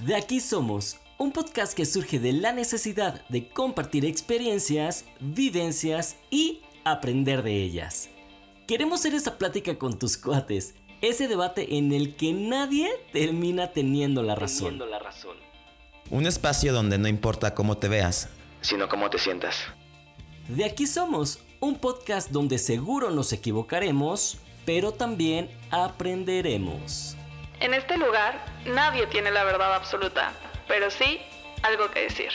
De aquí somos, un podcast que surge de la necesidad de compartir experiencias, vivencias y aprender de ellas. Queremos ser esa plática con tus cuates, ese debate en el que nadie termina teniendo la razón. Teniendo la razón. Un espacio donde no importa cómo te veas, Sino cómo te sientas. De aquí somos, un podcast donde seguro nos equivocaremos, pero también aprenderemos. En este lugar nadie tiene la verdad absoluta, pero sí algo que decir.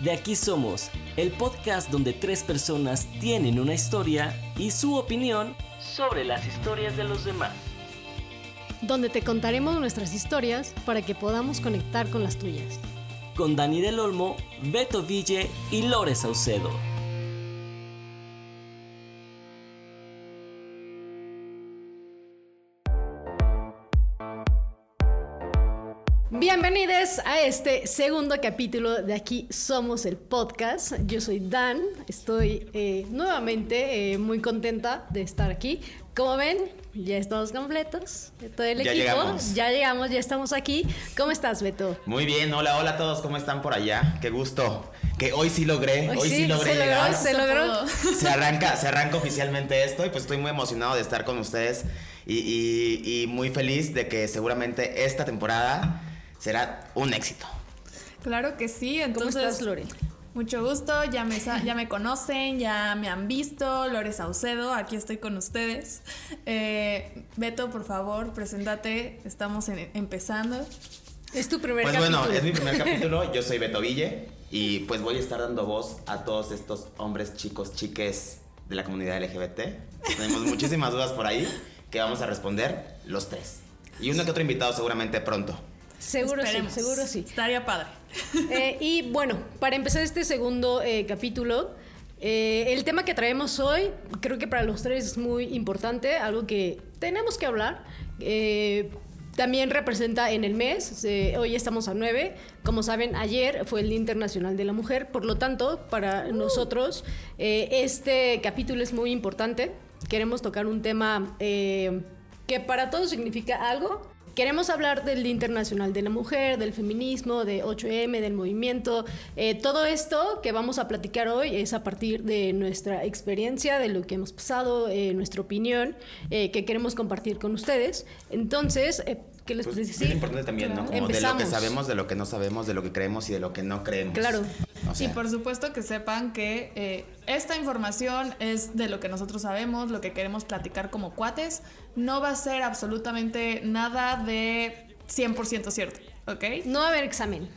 De aquí somos, el podcast donde tres personas tienen una historia y su opinión sobre las historias de los demás. donde te contaremos nuestras historias para que podamos conectar con las tuyas. Con Dani del Olmo, Beto Ville y Lore Saucedo. Bienvenidos a este segundo capítulo de Aquí Somos el Podcast. Yo soy Dan, estoy eh, nuevamente eh, muy contenta de estar aquí. Como ven, ya estamos completos, todo el Ya equipo. llegamos. Ya llegamos, ya estamos aquí. ¿Cómo estás, Beto? Muy bien, hola, hola a todos, ¿cómo están por allá? Qué gusto. Que hoy sí logré, hoy, sí, sí, logré se logró, llegar. se logró. Se arranca, se arranca oficialmente esto y pues estoy muy emocionado de estar con ustedes y, y- y muy feliz de que seguramente esta temporada será un éxito. Claro que sí, ¿Cómo entonces. estás, Lore? Mucho gusto, ya me, ya me conocen, ya me han visto. Lore Saucedo, aquí estoy con ustedes. Eh, Beto, por favor, preséntate. Estamos en- empezando. Es tu primer Pues capítulo. bueno, es mi primer capítulo, yo soy Beto Ville y pues voy a estar dando voz a todos estos hombres, chicos, chiques de la comunidad LGBT. Tenemos muchísimas dudas por ahí que vamos a responder los tres. Y uno que otro invitado seguramente pronto. Seguro Esperemos. sí, seguro sí. Estaría padre. Eh, y bueno, para empezar este segundo eh, capítulo, eh, el tema que traemos hoy creo que para los tres es muy importante, algo que tenemos que hablar. Eh, también representa en el mes, hoy estamos a 9, como saben, ayer fue el Día Internacional de la Mujer, por lo tanto, para nosotros eh, este capítulo es muy importante. Queremos tocar un tema eh, que para todos significa algo, Queremos hablar del Día Internacional de la Mujer, del feminismo, de 8M, del movimiento. Eh, todo esto que vamos a platicar hoy es a partir de nuestra experiencia, de lo que hemos pasado, eh, nuestra opinión, eh, que queremos compartir con ustedes. Entonces, eh, ¿qué les Pues, es importante también, ¿no? Claro. Como de lo que Empezamos. sabemos, de lo que no sabemos, de lo que creemos y de lo que no creemos. Claro. O sea, y por supuesto que sepan que eh, esta información es de lo que nosotros sabemos, lo que queremos platicar como cuates. No va a ser absolutamente nada de 100% cierto, ¿ok? No va a haber examen.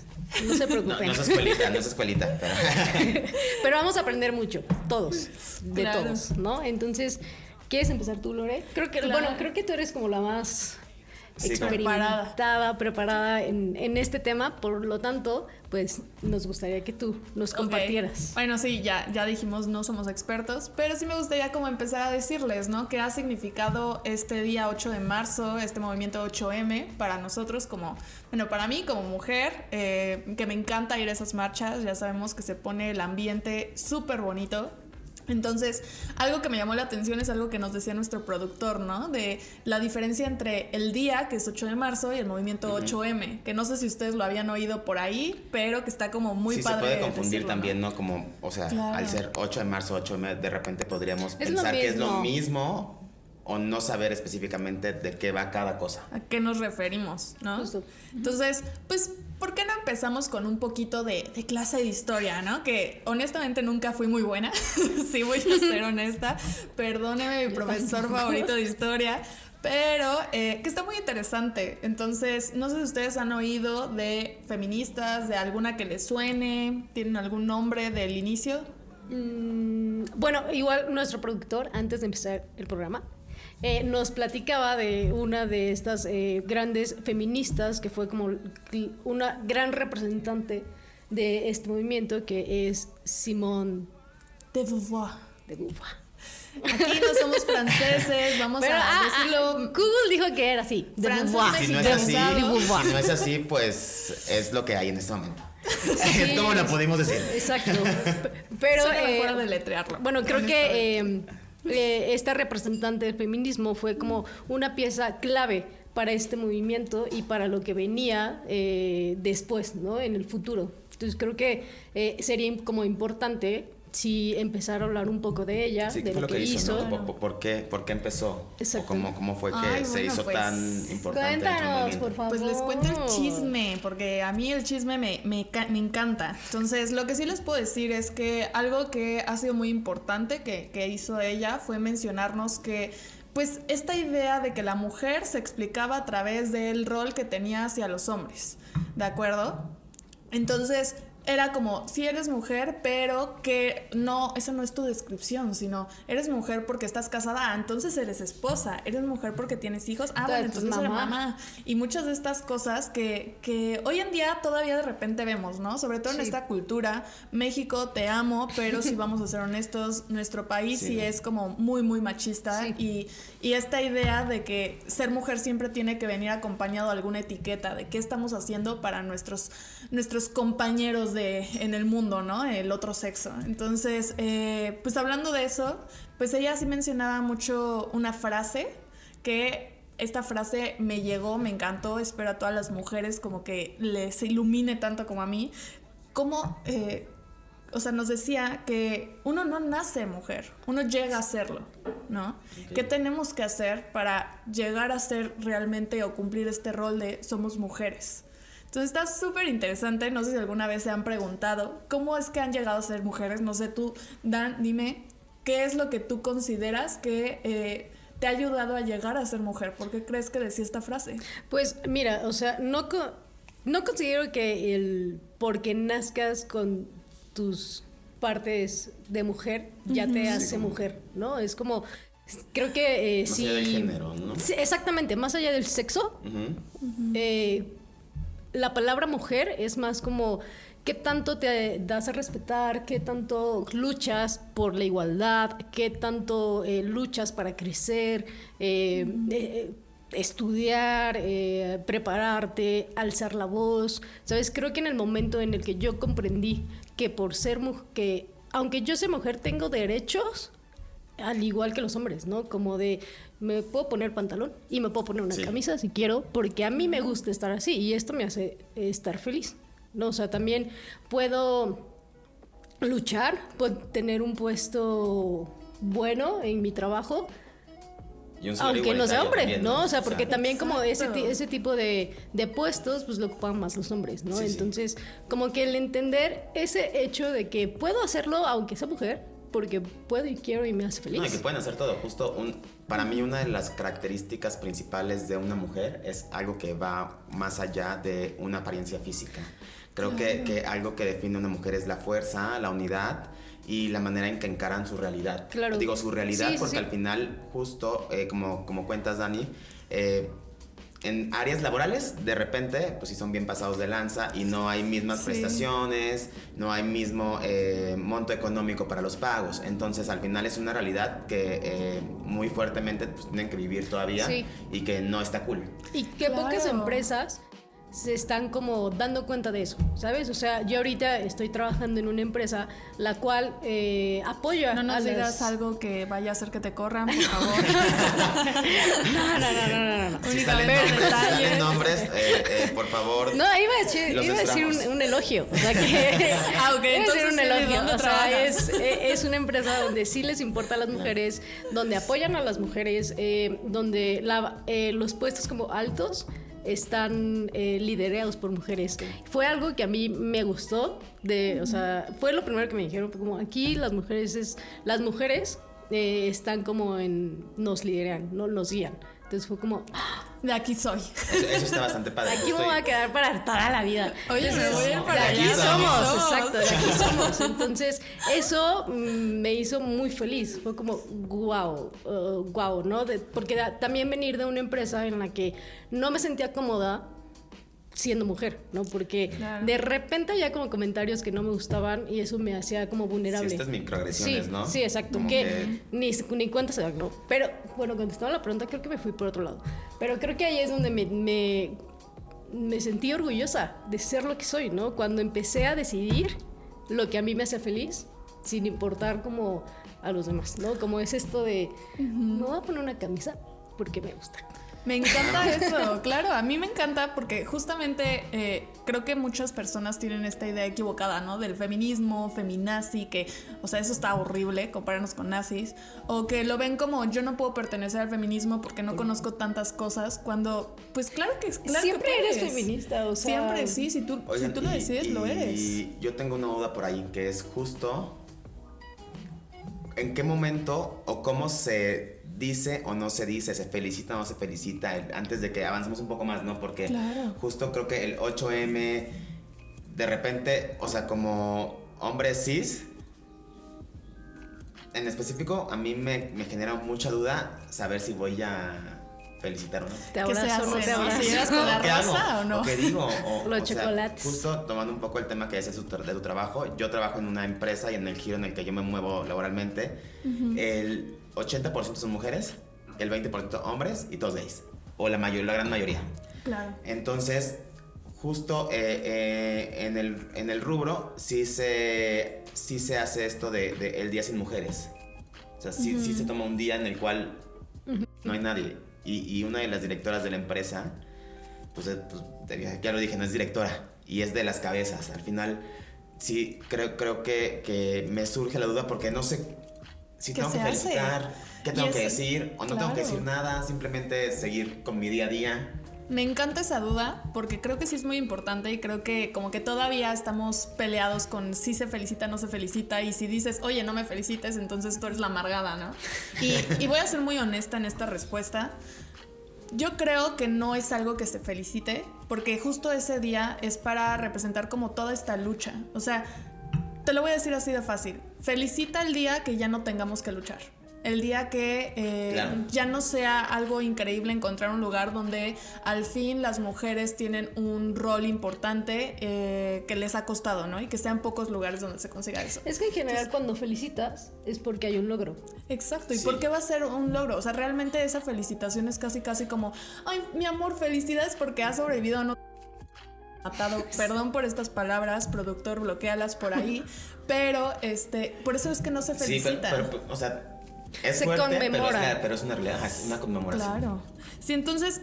No se no, preocupen. no es escuelita, no es escuelita. pero- Pero vamos a aprender mucho, todos, de Claro. todos, ¿no? Entonces, ¿quieres empezar tú, Lore? Creo que, Claro. bueno, creo que tú eres como la más Sí, experimentada, preparada en, en este tema, por lo tanto, pues nos gustaría que tú nos compartieras. Bueno, sí, ya, ya dijimos no somos expertos, pero sí me gustaría como empezar a decirles, ¿no? ¿Qué ha significado este día 8 de marzo, este movimiento 8M para nosotros como, bueno, para mí como mujer, eh, que me encanta ir a esas marchas, ya sabemos que se pone el ambiente súper bonito. Entonces, algo que me llamó la atención es algo que nos decía nuestro productor, ¿no? De la diferencia entre el día, que es 8 de marzo, y el movimiento 8M, que no sé si ustedes lo habían oído por ahí, pero que está como muy sí, padre. se puede confundir decirlo, también, ¿no? Como, o sea, Claro. al ser 8 de marzo, 8 de de repente podríamos Es pensar que es lo mismo. mismo o no saber específicamente de qué va cada cosa. ¿A qué nos referimos, no? Justo. Entonces, pues, ¿por qué no empezamos con un poquito de, de clase de historia, no? Que honestamente nunca fui muy buena, sí voy a ser honesta. Perdóneme mi profesor favorito de historia. Pero eh, que está muy interesante. Entonces, no sé si ustedes han oído de feministas, de alguna que les suene, tienen algún nombre del inicio. Mm, bueno, igual nuestro productor, antes de empezar el programa, eh, nos platicaba de una de estas eh, grandes feministas que fue como una gran representante de este movimiento, que es Simone De Beauvoir. de Beauvoir. Aquí no somos franceses, vamos Pero a ah, decirlo ah, Google dijo que era así, de Beauvoir. Si no es De así, Beauvoir. si no es así, pues es lo que hay en este momento. Sí. es como lo pudimos decir. Exacto. Pero Solo me eh, de letrearlo. Bueno, creo que. Eh, esta representante del feminismo fue como una pieza clave para este movimiento y para lo que venía eh, después, ¿no? En el futuro. Entonces creo que eh, sería como importante si empezar a hablar un poco de ella, Sí, de ¿qué fue lo, lo que, hizo? hizo. ¿no? ¿Por, por qué, ¿Por qué empezó? Exacto. ¿O cómo, ¿Cómo fue que Ay, se bueno, hizo pues, tan importante? dentro del Cuéntanos, por favor. Pues les cuento el chisme, porque a mí el chisme me, me, me encanta. Entonces, lo que sí les puedo decir es que algo que ha sido muy importante que, que hizo ella fue mencionarnos que, pues, esta idea de que la mujer se explicaba a través del rol que tenía hacia los hombres, ¿de acuerdo? Entonces, era como, si eres mujer, pero que no, esa no es tu descripción, sino eres mujer porque estás casada, ah, entonces eres esposa, eres mujer porque tienes hijos, ah, bueno, Entonces, eres mamá. Y muchas de estas cosas que, que hoy en día todavía de repente vemos, ¿no? Sobre todo en Sí. esta cultura, México, te amo, pero si vamos a ser honestos, nuestro país sí, Sí. es como muy, muy machista Sí. y, y esta idea de que ser mujer siempre tiene que venir acompañado de alguna etiqueta, de qué estamos haciendo para nuestros, nuestros compañeros de, en el mundo, ¿no? El otro sexo. Entonces, eh, pues hablando de eso, pues ella sí mencionaba mucho una frase que esta frase me llegó, me encantó, espero a todas las mujeres como que les ilumine tanto como a mí. Como, eh, o sea, nos decía que uno no nace mujer, uno llega a serlo, ¿no? ¿Qué tenemos que hacer para llegar a ser realmente o cumplir este rol de somos mujeres? Entonces está súper interesante, no sé si alguna vez se han preguntado cómo es que han llegado a ser mujeres, no sé tú, Dan, dime, ¿qué es lo que tú consideras que... eh, te ha ayudado a llegar a ser mujer? ¿Por qué crees que decía esta frase? Pues mira, o sea, no, co- no considero que el porque nazcas con tus partes de mujer ya te hace como- mujer, ¿no? Es como, creo que eh, Más sí. allá del género, ¿no? Sí, exactamente, más allá del sexo, eh, la palabra mujer es más como qué tanto te das a respetar, qué tanto luchas por la igualdad, qué tanto eh, luchas para crecer, eh, eh, estudiar, eh, prepararte, alzar la voz. Sabes, creo que en el momento en el que yo comprendí que por ser mujer, que aunque yo sea mujer tengo derechos, al igual que los hombres, ¿no? Como de me puedo poner pantalón y me puedo poner una Sí. camisa si quiero, porque a mí me gusta estar así y esto me hace estar feliz, ¿no? O sea, también puedo luchar, puedo tener un puesto bueno en mi trabajo, Y un aunque no sea hombre, también, ¿no? O sea, porque también como ese, ese tipo de, de puestos, pues lo ocupan más los hombres, ¿no? Sí, sí. Entonces, como que el entender ese hecho de que puedo hacerlo aunque sea mujer, porque puedo y quiero y me hace feliz. No, y que pueden hacer todo. Justo un, para mí una de las características principales de una mujer es algo que va más allá de una apariencia física. Creo que, que algo que define a una mujer es la fuerza, la unidad y la manera en que encaran su realidad. Claro. Digo su realidad Sí, porque sí. al final, justo eh, como, como cuentas, Dani, eh, en áreas laborales, de repente, pues sí son bien pasados de lanza y no hay mismas Sí. prestaciones, no hay mismo eh, monto económico para los pagos. Entonces, al final es una realidad que eh, muy fuertemente pues, tienen que vivir todavía Sí. y que no está cool. Y que pocas Claro. empresas se están como dando cuenta de eso, ¿sabes? O sea, yo ahorita estoy trabajando en una empresa la cual eh, apoya No a nos las- digas algo que vaya a hacer que te corran, por favor. No, no, no, no, no, no. Si salen nombres, si salen nombres eh, eh, por favor. No, iba a decir, iba a decir un, un elogio. O sea que. Ah, ok, iba a entonces decir un sí, ¿de elogio. O sea, es, eh, es una empresa donde sí les importa a las mujeres, donde apoyan a las mujeres, eh, donde la- eh, los puestos como altos están eh, liderados por mujeres. Fue algo que a mí me gustó, de, o sea, fue lo primero que me dijeron, como aquí las mujeres es, las mujeres eh, están como en, nos lideran, no nos guían. Entonces fue como, "Ah, De aquí soy. Eso, eso está bastante padre. aquí me voy a quedar para toda la vida. Oye, me voy a ir para De aquí allá. de somos. aquí Exacto, de aquí somos. Entonces, eso me hizo muy feliz. Fue como, wow, wow, ¿no? De- porque da- también venir de una empresa en la que no me sentía cómoda siendo mujer, ¿no? Porque Claro. de repente había como comentarios que no me gustaban y eso me hacía como Sí, vulnerable. estas microagresiones, Sí, ¿no? sí, exacto. Que, que- Ni, ni cuenta se dan, ¿no? Pero, bueno, contestando la pregunta, creo que me fui por otro lado. Pero creo que ahí es donde me, me, me sentí orgullosa de ser lo que soy, ¿no? Cuando empecé a decidir lo que a mí me hace feliz, sin importar como a los demás, ¿no? Como es esto de, me voy a poner una camisa porque me gusta. Me encanta eso, claro, a mí me encanta porque justamente eh, creo que muchas personas tienen esta idea equivocada, ¿no? Del feminismo, feminazi, que, o sea, eso está horrible, compararnos con nazis, o que lo ven como yo no puedo pertenecer al feminismo porque no conozco tantas cosas, cuando, pues claro que claro Siempre que eres feminista, o sea. Siempre, sí, si tú, si tú lo y- decides, lo eres. Y yo tengo una duda por ahí, que es justo en qué momento o cómo se dice o no se dice, se felicita o no se felicita, el- antes de que avancemos un poco más, ¿no? Porque Claro. justo creo que el 8M, de repente, o sea, como hombre cis, en específico, a mí me, me genera mucha duda saber si voy a felicitar o no. Te ¿Qué se abrazo, te llegas con la ¿Qué hago? rosa o no? qué digo? O, Los o sea, chocolates. justo tomando un poco el tema que decías de tu- de tu trabajo, yo trabajo en una empresa y en el giro en el que yo me muevo laboralmente, el 80% son mujeres, el 20% hombres y todos gays. O la, mayor, la gran mayoría. Claro. Entonces, justo eh, eh, en, el, en el rubro sí se, sí se hace esto de, de el día sin mujeres. O sea, sí, sí se toma un día en el cual no hay nadie. Y, y una de las directoras de la empresa, pues, eh, pues, ya lo dije, no es directora. Y es de las cabezas. Al final, sí, creo, creo que, que me surge la duda porque no sé si ¿Qué tengo que hace? felicitar, qué tengo que decir, o no tengo que decir nada, simplemente seguir con mi día a día. Me encanta esa duda porque creo que sí es muy importante y creo que como que todavía estamos peleados con si se felicita, no se felicita y si dices, oye, no me felicites, entonces tú eres la amargada, ¿no? Y, y voy a ser muy honesta en esta respuesta. Yo creo que no es algo que se felicite porque justo ese día es para representar como toda esta lucha. O sea, te lo voy a decir así de fácil. Felicita el día que ya no tengamos que luchar. El día que eh, Claro. ya no sea algo increíble encontrar un lugar donde al fin las mujeres tienen un rol importante eh, que les ha costado, ¿no? Y que sean pocos lugares donde se consiga eso. Es que en general cuando felicitas es porque hay un logro. Exacto. ¿Y Sí. por qué va a ser un logro? O sea, realmente esa felicitación es casi, casi como, ay, mi amor, felicidades porque has sobrevivido, no matado. Perdón por estas palabras, productor, bloquealas por ahí. Pero, este, por eso es que no se Sí, pero, felicita. pero, o sea, es Se fuerte, pero es, conmemora. pero es una realidad, es una conmemoración. Claro. Sí, entonces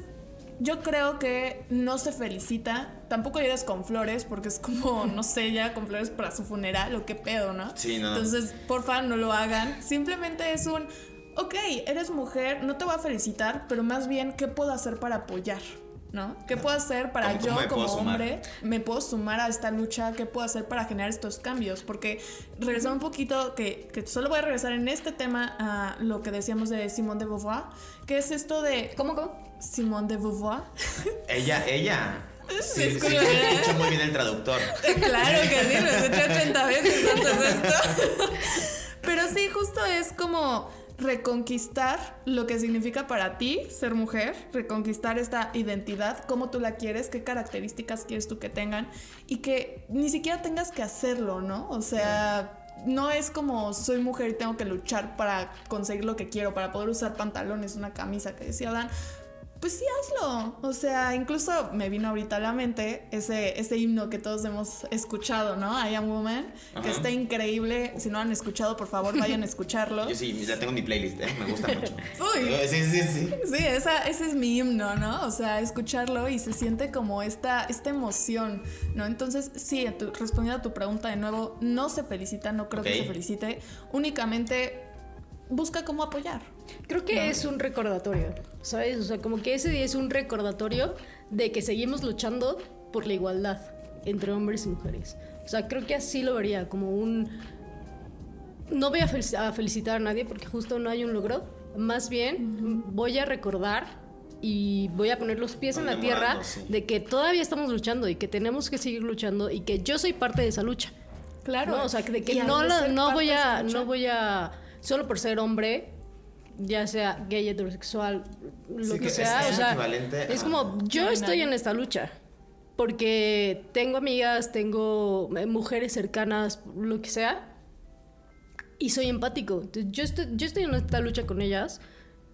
yo creo que no se felicita. Tampoco llegas con flores porque es como, no sé, ya con flores para su funeral o qué pedo, ¿no? Sí, no. Entonces, porfa, no lo hagan. Simplemente es un, ok, eres mujer, no te voy a felicitar, pero más bien, ¿qué puedo hacer para apoyar? ¿No? ¿Qué puedo hacer para ¿Cómo- yo como sumar? hombre me puedo sumar a esta lucha? ¿Qué puedo hacer para generar estos cambios? Porque regresar un poquito, que, que solo voy a regresar en este tema a lo que decíamos de Simone de Beauvoir, que es esto de ¿Cómo, cómo? Simone de Beauvoir. Ella, ella. Sí, sí, sí, escucha muy bien el traductor. claro que sí, lo he hecho 80 veces antes de esto. Pero sí, justo es como reconquistar lo que significa para ti ser mujer, reconquistar esta identidad, cómo tú la quieres, qué características quieres tú que tengan y que ni siquiera tengas que hacerlo, ¿no? O sea, no es como soy mujer y tengo que luchar para conseguir lo que quiero, para poder usar pantalones, una camisa que decía Dan. Pues sí, hazlo. O sea, incluso me vino ahorita a la mente ese, ese himno que todos hemos escuchado, ¿no? I Am Woman, que está increíble. Si no lo han escuchado, por favor, vayan a escucharlo. Yo sí, ya tengo en mi playlist, ¿eh? Me gusta mucho. Uy. Sí, sí, sí. Sí, esa, ese es mi himno, ¿no? O sea, escucharlo y se siente como esta, esta emoción, ¿no? Entonces, sí, tu- respondiendo a tu pregunta de nuevo, no se felicita, no creo que se felicite, únicamente busca cómo apoyar. Creo que es un recordatorio, ¿sabes? O sea, como que ese día es un recordatorio de que seguimos luchando por la igualdad entre hombres y mujeres. O sea, creo que así lo vería, como un... No voy a, fel- a felicitar a nadie porque justo no hay un logro. Más bien voy a recordar y voy a poner los pies en la tierra de que todavía estamos luchando y que tenemos que seguir luchando y que yo soy parte de esa lucha. Claro. No, o sea, que de que no, lo- no voy a, no voy a, solo por ser hombre, ya sea gay, heterosexual, lo Sí, que, que sea, es o sea, equivalente es a- como, yo No estoy en esta lucha, porque tengo amigas, tengo eh, mujeres cercanas, lo que sea, y soy empático. Entonces, yo, estoy, yo estoy en esta lucha con ellas,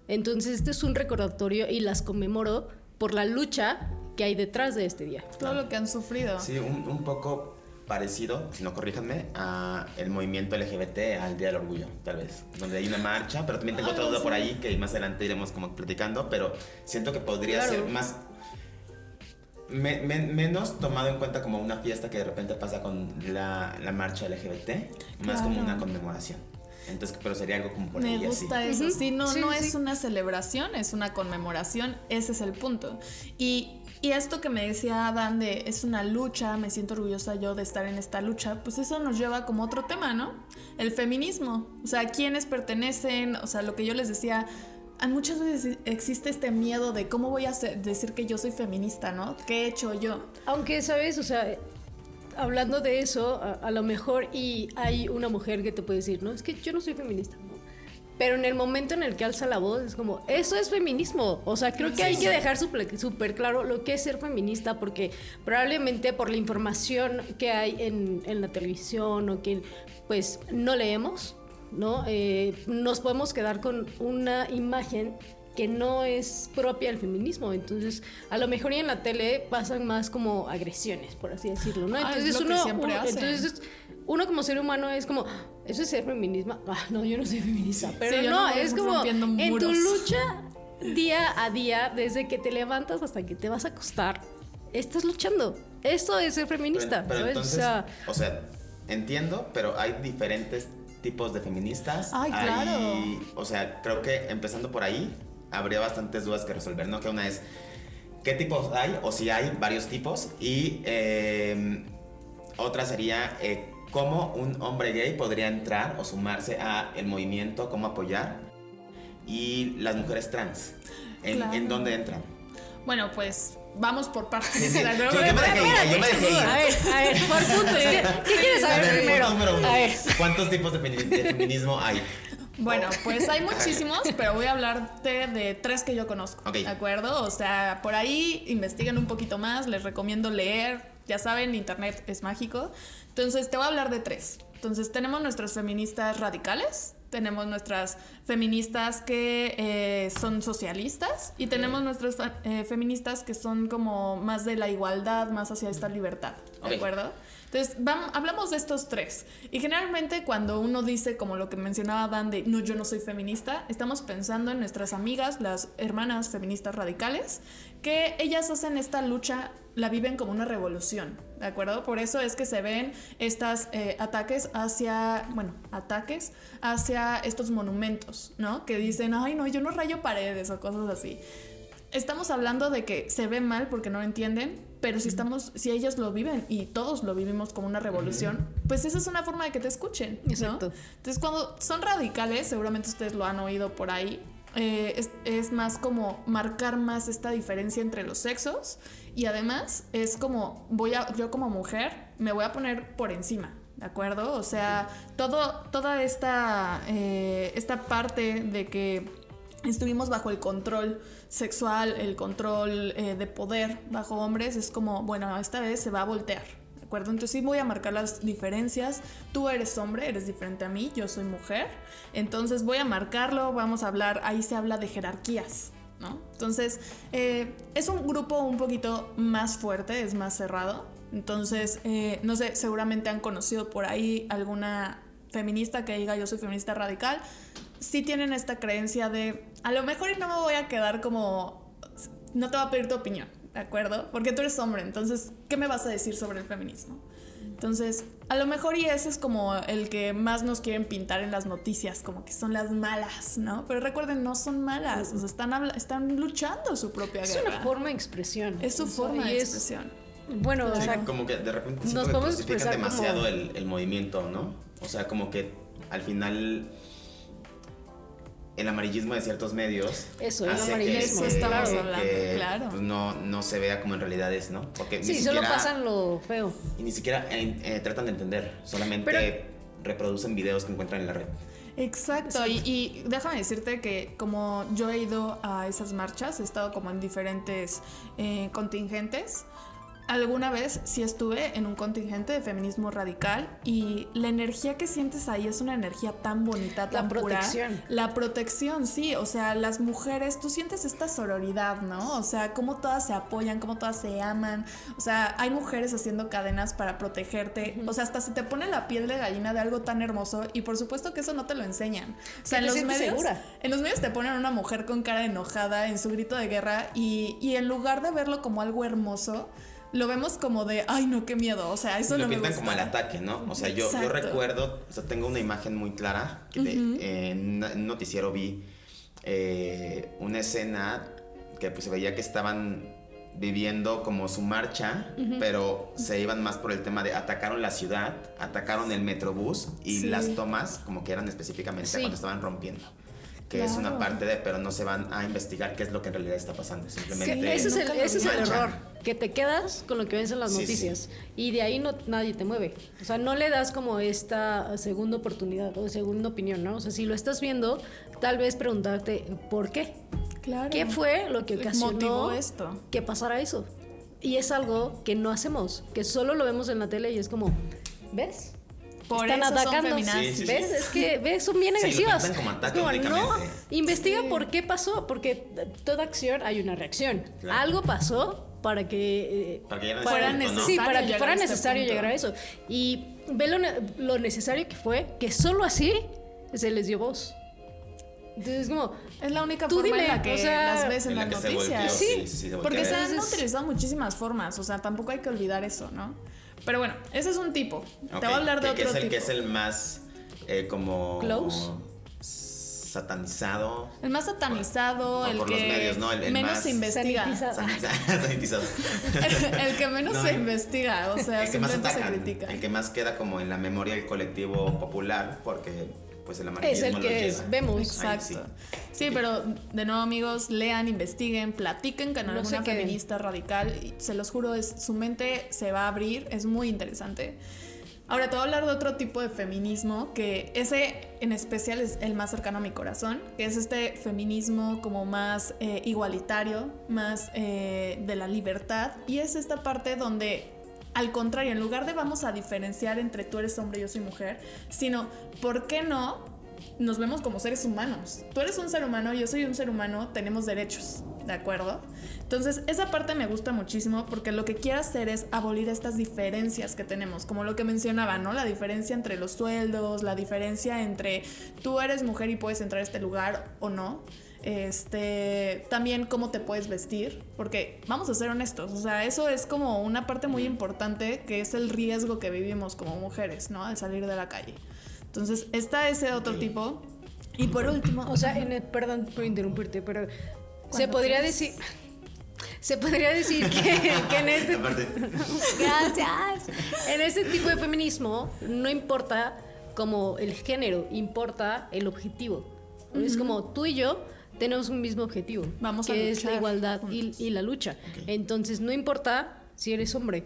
entonces este es un recordatorio y las conmemoro por la lucha que hay detrás de este día. Todo lo que han sufrido. Sí, un, un poco parecido, si no corríjanme, a el movimiento LGBT al Día del Orgullo, tal vez. Donde hay una marcha, pero también tengo otra duda por ahí que más adelante iremos como platicando, pero siento que podría Claro. ser más... me- me- menos tomado en cuenta como una fiesta que de repente pasa con la, la marcha LGBT, más como una conmemoración. Entonces, pero sería algo como por Me ahí gusta así. eso. Ujú. Sí, no, Sí, no sí. es una celebración, es una conmemoración. Ese es el punto. Y, y esto que me decía Adán de es una lucha, me siento orgullosa yo de estar en esta lucha, pues eso nos lleva como otro tema, ¿no? El feminismo. O sea, quiénes pertenecen, o sea, lo que yo les decía. Muchas veces existe este miedo de cómo voy a decir que yo soy feminista, ¿no? ¿Qué he hecho yo? Aunque, ¿sabes? O sea, hablando de eso, a, a lo mejor y hay una mujer que te puede decir, no, es que yo no soy feminista. Pero en el momento en el que alza la voz, es como, eso es feminismo. O sea, creo que hay que dejar súper claro lo que es ser feminista, porque probablemente por la información que hay en, en la televisión o que pues no leemos, ¿no? Eh, nos podemos quedar con una imagen que no es propia del feminismo. Entonces, a lo mejor y en la tele pasan más como agresiones, por así decirlo, ¿no? Ah, es Entonces, lo que uno, uno- entonces uno como ser humano es como, eso es ser feminismo. Ah, no, yo no soy feminista. Pero Sí, yo no, no es como en tu lucha día a día, desde que te levantas hasta que te vas a acostar, estás luchando. Esto es ser feminista, Pero, pero ¿sabes? entonces, o sea, o sea, entiendo, pero hay diferentes tipos de feministas. Ay, Hay- claro. o sea, creo que empezando por ahí, habría bastantes dudas que resolver, ¿no? Que una es, ¿qué tipos hay? O si hay varios tipos. Y eh, otra sería, eh, ¿cómo un hombre gay podría entrar o sumarse a el movimiento, cómo apoyar? Y las mujeres trans, ¿en, Claro. ¿en dónde entran? Bueno, pues vamos por partes. Sí, sí. Yo- yo me dejé ir, yo me dejé ir. a ver, a ver, por puntos. ¿Qué, qué quieres saber ver, primero? punto número uno. A ver. ¿Cuántos tipos de, femini- de feminismo hay? Bueno, pues hay muchísimos, pero voy a hablarte de tres que yo conozco. Ok. ¿De acuerdo? O sea, por ahí investiguen un poquito más, les recomiendo leer. Ya saben, internet es mágico. Entonces, te voy a hablar de tres. Entonces, tenemos nuestras feministas radicales, tenemos nuestras feministas que eh, son socialistas y tenemos nuestras fa- eh, feministas que son como más de la igualdad, más hacia esta libertad. ¿De Ok. acuerdo? Entonces, vam- hablamos de estos tres. Y generalmente cuando uno dice, como lo que mencionaba Dan, de no, yo no soy feminista, estamos pensando en nuestras amigas, las hermanas feministas radicales, que ellas hacen esta lucha, la viven como una revolución, ¿de acuerdo? Por eso es que se ven estos ataques hacia, bueno, ataques hacia estos monumentos, ¿no? Que dicen, ay, no, yo no rayo paredes o cosas así estamos hablando de que se ve mal porque no lo entienden, pero si estamos, si ellos lo viven y todos lo vivimos como una revolución, pues esa es una forma de que te escuchen. ¿no? Exacto. Entonces cuando son radicales, seguramente ustedes lo han oído por ahí. eh, es, es más como marcar más esta diferencia entre los sexos y además es como voy a yo como mujer me voy a poner por encima ¿De acuerdo? O sea, todo, toda esta, eh, esta parte de que estuvimos bajo el control sexual, el control eh, de poder bajo hombres, es como, bueno, esta vez se va a voltear. ¿De acuerdo? Entonces sí voy a marcar las diferencias. Tú eres hombre, eres diferente a mí, yo soy mujer. Entonces voy a marcarlo, vamos a hablar, ahí se habla de jerarquías. ¿No? Entonces, eh, es un grupo un poquito más fuerte, es más cerrado. Entonces, eh, no sé, seguramente han conocido por ahí alguna feminista que diga yo soy feminista radical. Sí tienen esta creencia de, a lo mejor no me voy a quedar como, no te voy a pedir tu opinión, ¿de acuerdo? Porque tú eres hombre, entonces, ¿qué me vas a decir sobre el feminismo? Entonces, a lo mejor y ese es como el que más nos quieren pintar en las noticias, como que son las malas, ¿no? Pero recuerden, no son malas, o sea, están, están luchando su propia Es guerra. una forma de expresión. Es su O forma de es- expresión. Bueno, o Sí, sea, como que de repente nos podemos expresar demasiado como- el, el movimiento, ¿no? O sea, como que al final el amarillismo de ciertos medios Eso, el hace amarillismo, que, Eso estamos que- hablando, que, claro. pues, no, no se vea como en realidad es, ¿no? Porque ni sí, solo siquiera- pasan lo feo. y ni siquiera eh, eh, tratan de entender, solamente Pero- reproducen videos que encuentran en la red. Exacto, Y, y déjame decirte que como yo he ido a esas marchas, he estado como en diferentes eh, contingentes, alguna vez sí estuve en un contingente de feminismo radical y la energía que sientes ahí es una energía tan bonita, tan pura. protección. La protección, sí, o sea, las mujeres, tú sientes esta sororidad, ¿no? O sea, cómo todas se apoyan, cómo todas se aman. O sea, hay mujeres haciendo cadenas para protegerte. O sea, hasta se te pone la piel de gallina de algo tan hermoso y por supuesto que eso no te lo enseñan. O sea, en los medios, segura. en los medios te ponen una mujer con cara enojada en su grito de guerra y, y en lugar de verlo como algo hermoso, lo vemos como de, ay no, qué miedo. O sea, eso lo no me pintan gusta. como el ataque, ¿no? O sea, yo, yo recuerdo, o sea, tengo una imagen muy clara que de- en un noticiero vi eh, una escena que pues se veía que estaban viviendo como su marcha, pero se iban más por el tema de atacaron la ciudad, atacaron el metrobús y Sí. las tomas como que eran específicamente Sí. cuando estaban rompiendo. Que es una parte de, pero no se van a investigar qué es lo que en realidad está pasando. Simplemente. Sí, ese es el, ese es el error, que te quedas con lo que ves en las Sí, noticias y de ahí no nadie te mueve. O sea, no le das como esta segunda oportunidad o segunda opinión, ¿no? O sea, si lo estás viendo, tal vez preguntarte por qué. Claro. ¿Qué fue lo que ocasionó Motivó esto? que pasara eso? Y es algo que no hacemos, que solo lo vemos en la tele y es como, ¿ves? Por Están eso son atacando. feminazis. Sí, sí, sí. ¿ves? Es que ¿ves? son bien agresivas. como ataque como, no, investiga Sí. por qué pasó, porque toda acción hay una reacción. Claro. Algo pasó para que eh, Para que Fuera punto, ¿no? sí, necesario para que llegar fuera a este necesario llegar a eso. Y ve lo, lo necesario que fue, que solo así se les dio voz. Entonces, como, Es la única Tú forma dime, en la que o sea, las ves en, En la las noticias. volteó, Sí, sí, sí, sí, se Porque se han utilizado muchísimas formas, o sea, tampoco hay que olvidar eso, ¿no? Pero bueno, ese es un tipo. Te voy a hablar de otro es el, tipo. Que es el más eh, como... Close. Satanizado. El más satanizado, Por- el por que los medios, ¿no? El- el menos más se investiga. sanitizado. Sanitiza- Sanitizado. el que menos No, se el- investiga, o sea, el que más simplemente se critica. el que más queda como en la memoria del colectivo popular, porque pues el es el que lleva. vemos. Exacto. sí. sí. pero de nuevo amigos, lean, investiguen, platiquen con No alguna feminista radical. y se los juro, es, su mente se va a abrir, es muy interesante. Ahora te voy a hablar de otro tipo de feminismo, que ese en especial es el más cercano a mi corazón, que es este feminismo como más eh, igualitario, más eh, de la libertad, y es esta parte donde al contrario, en lugar de vamos a diferenciar entre tú eres hombre y yo soy mujer, sino, ¿por qué no nos vemos como seres humanos? Tú eres un ser humano, yo soy un ser humano, tenemos derechos, ¿de acuerdo? Entonces, esa parte me gusta muchísimo porque lo que quiero hacer es abolir estas diferencias que tenemos, como lo que mencionaba, ¿no? La diferencia entre los sueldos, la diferencia entre tú eres mujer y puedes entrar a este lugar o no. Este, también cómo te puedes vestir, porque vamos a ser honestos, o sea, eso es como una parte muy importante que es el riesgo que vivimos como mujeres, ¿no? Al salir de la calle. Entonces, está ese otro tipo. Y por último, O sea, en el- perdón por interrumpirte, pero se podría quieras. decir. Se podría decir que, que en este. Aparte, Gracias. En este tipo de feminismo no importa como el género, importa el objetivo. Es como tú y yo tenemos un mismo objetivo, Vamos a que es la igualdad y, y la lucha. Entonces no importa si eres hombre,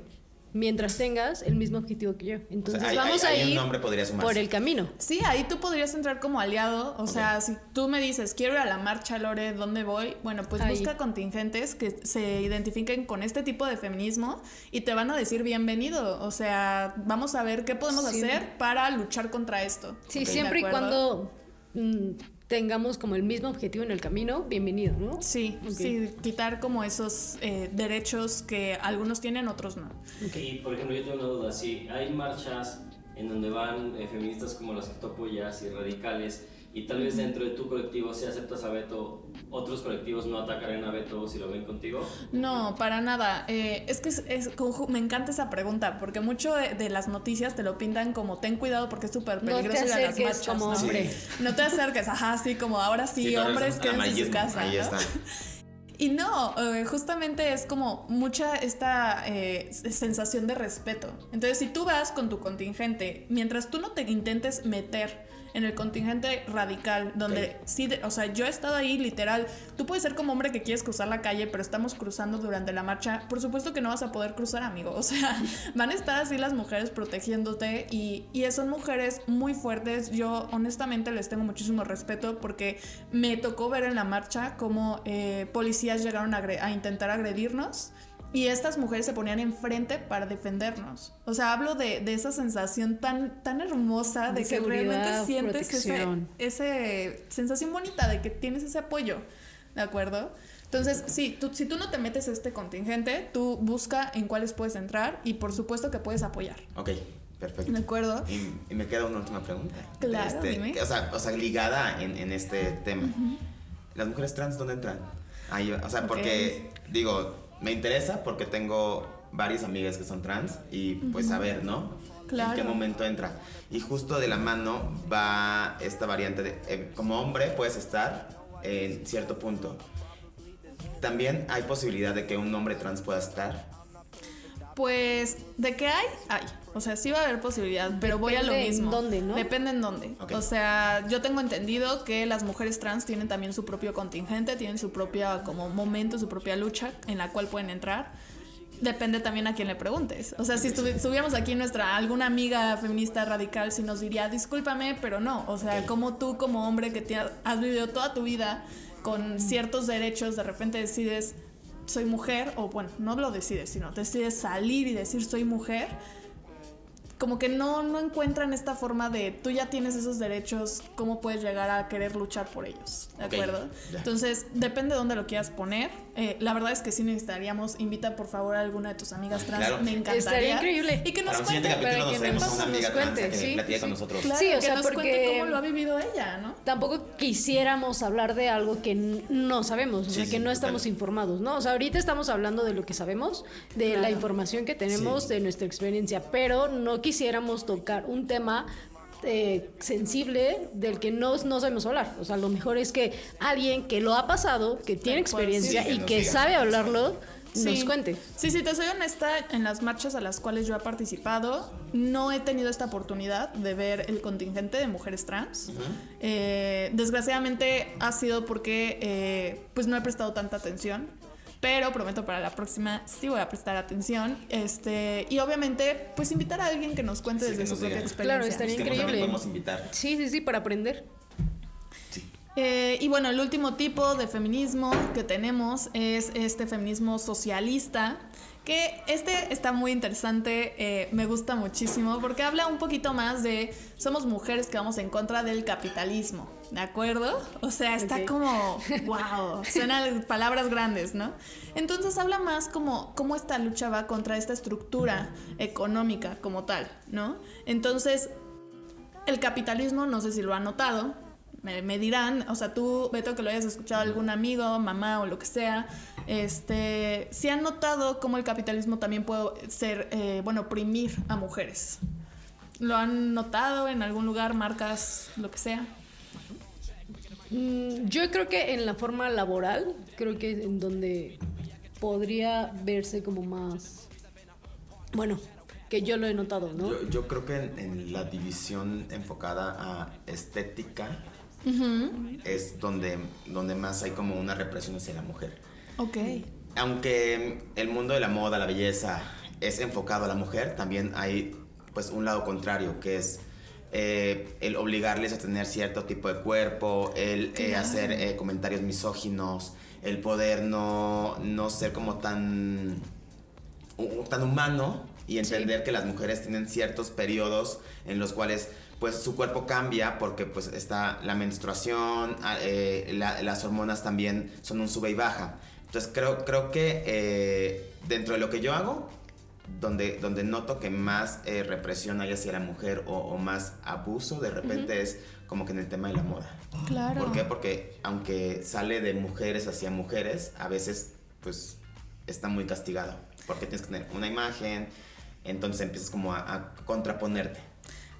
mientras tengas el mismo objetivo que yo. Entonces hay- vamos hay- a ahí ir podría por el camino. Sí, ahí tú podrías entrar como aliado. O sea, si tú me dices, quiero ir a la marcha, Lore, ¿dónde voy? Bueno, pues Ahí. busca contingentes que se identifiquen con este tipo de feminismo y te van a decir bienvenido. O sea, vamos a ver qué podemos Sí. hacer para luchar contra esto. Sí, siempre y cuando mm, tengamos como el mismo objetivo en el camino, bienvenido, ¿no? Sí, Ok. sí, quitar como esos eh, derechos que algunos tienen, otros no. Y por ejemplo, yo tengo una duda: si hay marchas en donde van eh, feministas como las que tú apoyas y radicales, y tal vez dentro de tu colectivo, si aceptas a Beto, otros colectivos no atacarán a Beto si lo ven contigo. No, para nada. Eh, es que es- es conju- me encanta esa pregunta, porque mucho de, de las noticias te lo pintan como ten cuidado porque es súper No te peligroso ir a las acerques marchas. como ¿no? hombre. No te acerques, ajá, sí, como ahora sí, sí, hombres que en su casa. Ahí ¿no? está. Y no, eh, justamente es como mucha esta eh, sensación de respeto. Entonces, si tú vas con tu contingente, mientras tú no te intentes meter en el contingente radical, donde sí, de- o sea, yo he estado ahí literal, tú puedes ser como hombre que quieres cruzar la calle, pero estamos cruzando durante la marcha, por supuesto que no vas a poder cruzar, amigo. O sea, van a estar así las mujeres protegiéndote y, y son mujeres muy fuertes. Yo honestamente les tengo muchísimo respeto porque me tocó ver en la marcha cómo eh, policías llegaron a, a intentar agredirnos y estas mujeres se ponían enfrente para defendernos. O sea, hablo de, de esa sensación tan, tan hermosa de, De que realmente sientes ese, protección. ese sensación bonita de que tienes ese apoyo, ¿de acuerdo? Entonces, sí, tú, si tú no te metes a este contingente, tú busca en cuáles puedes entrar y por supuesto que puedes apoyar. Ok, perfecto. ¿De acuerdo? Y, y me queda una última pregunta. Claro, Este, dime. que, O sea, o sea, ligada en, en este tema. ¿Las mujeres trans dónde entran? Ahí, o sea, porque, digo, me interesa porque tengo varias amigas que son trans y pues saber, ¿no? Claro. En qué momento entra. Y justo de la mano va esta variante de, eh, como hombre puedes estar en cierto punto. También hay posibilidad de que un hombre trans pueda estar. Pues, ¿de qué hay? Hay. O sea, sí va a haber posibilidad, pero voy a lo Depende en mismo. dónde, ¿no? Depende en dónde. O sea, yo tengo entendido que las mujeres trans tienen también su propio contingente, tienen su propia como momento, su propia lucha en la cual pueden entrar. Depende también a quién le preguntes. O sea, si estuvi- estuviéramos aquí nuestra alguna amiga feminista radical, si nos diría, discúlpame, pero no. O sea, como tú como hombre que te ha- has vivido toda tu vida con ciertos derechos, de repente decides soy mujer, o bueno, no lo decides, sino decides salir y decir soy mujer, como que no, no encuentran esta forma de tú ya tienes esos derechos, ¿cómo puedes llegar a querer luchar por ellos? ¿De acuerdo? Entonces, depende de dónde lo quieras poner. Eh, la verdad es que sí necesitaríamos, invita por favor a alguna de tus amigas trans, Claro. me encantaría. Estaría increíble. Y que nos Para cuente, para nos que traemos a nos- una amiga trans cuente, que sí, platique sí. con nosotros. claro, Sí, o que sea, nos porque- cuente cómo lo ha vivido ella, ¿no? tampoco quisiéramos hablar de algo que no sabemos, o Sí, sea, sí, que no estamos informados, ¿no? O sea, ahorita estamos hablando de lo que sabemos, de la información que tenemos, Sí. de nuestra experiencia, pero no quisiéramos tocar un tema eh, sensible del que no, no sabemos hablar. O sea, lo mejor es que alguien que lo ha pasado, que tiene experiencia sí, y que sabe hablarlo, nos cuente. Sí, sí, te soy honesta, en las marchas a las cuales yo he participado, no he tenido esta oportunidad de ver el contingente de mujeres trans. Eh, desgraciadamente ha sido porque eh, pues no he prestado tanta atención. Pero prometo para la próxima sí voy a prestar atención. Este, y obviamente, pues invitar a alguien que nos cuente Sí, desde su propia diga. experiencia. Claro, estaría increíble. podemos invitar. Sí, sí, sí, para aprender. Sí. Eh, y bueno, el último tipo de feminismo que tenemos es este feminismo socialista, que este está muy interesante, eh, me gusta muchísimo, porque habla un poquito más de somos mujeres que vamos en contra del capitalismo, ¿de acuerdo? O sea, está como, wow, suenan palabras grandes, ¿no? Entonces habla más como cómo esta lucha va contra esta estructura económica como tal, ¿no? Entonces, el capitalismo, no sé si lo han notado, me, me dirán, o sea, tú, Beto, que lo hayas escuchado a algún amigo, mamá o lo que sea, este, si han notado cómo el capitalismo también puede ser, eh, bueno, oprimir a mujeres. ¿Lo han notado en algún lugar, marcas, lo que sea? Mm, Yo creo que en la forma laboral, creo que en donde podría verse como más, bueno, que yo lo he notado, ¿no? Yo, yo creo que en, en la división enfocada a estética es donde, donde más hay como una represión hacia la mujer. Ok. Aunque el mundo de la moda, la belleza es enfocado a la mujer, también hay pues un lado contrario que es eh, el obligarles a tener cierto tipo de cuerpo, el eh, hacer eh, comentarios misóginos, el poder no, no ser como tan, tan humano y entender que las mujeres tienen ciertos periodos en los cuales pues su cuerpo cambia porque pues está la menstruación, a- la- las hormonas también son un sube y baja. Entonces creo, creo que dentro de lo que yo hago, donde, donde noto que más eh, represión hay hacia la mujer o, o más abuso de repente es como que en el tema de la moda. Claro. ¿Por qué? Porque aunque sale de mujeres hacia mujeres, a veces pues está muy castigado. Porque tienes que tener una imagen, entonces empiezas como a, a contraponerte.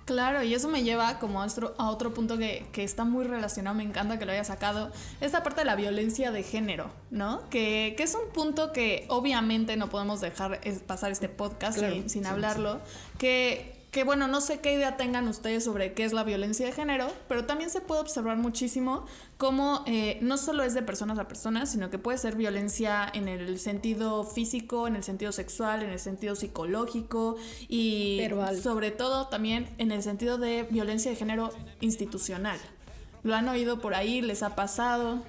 Claro, y eso me lleva como a otro, a otro punto que, que está muy relacionado, me encanta que lo haya sacado, esta parte de la violencia de género, ¿no? Que, que es un punto que obviamente no podemos dejar pasar este podcast Claro, sin, sin sí, hablarlo, que, que bueno, no sé qué idea tengan ustedes sobre qué es la violencia de género, pero también se puede observar muchísimo cómo eh, no solo es de personas a personas, sino que puede ser violencia en el sentido físico, en el sentido sexual, en el sentido psicológico y Verbal. sobre todo también en el sentido de violencia de género institucional. ¿Lo han oído por ahí? ¿Les ha pasado?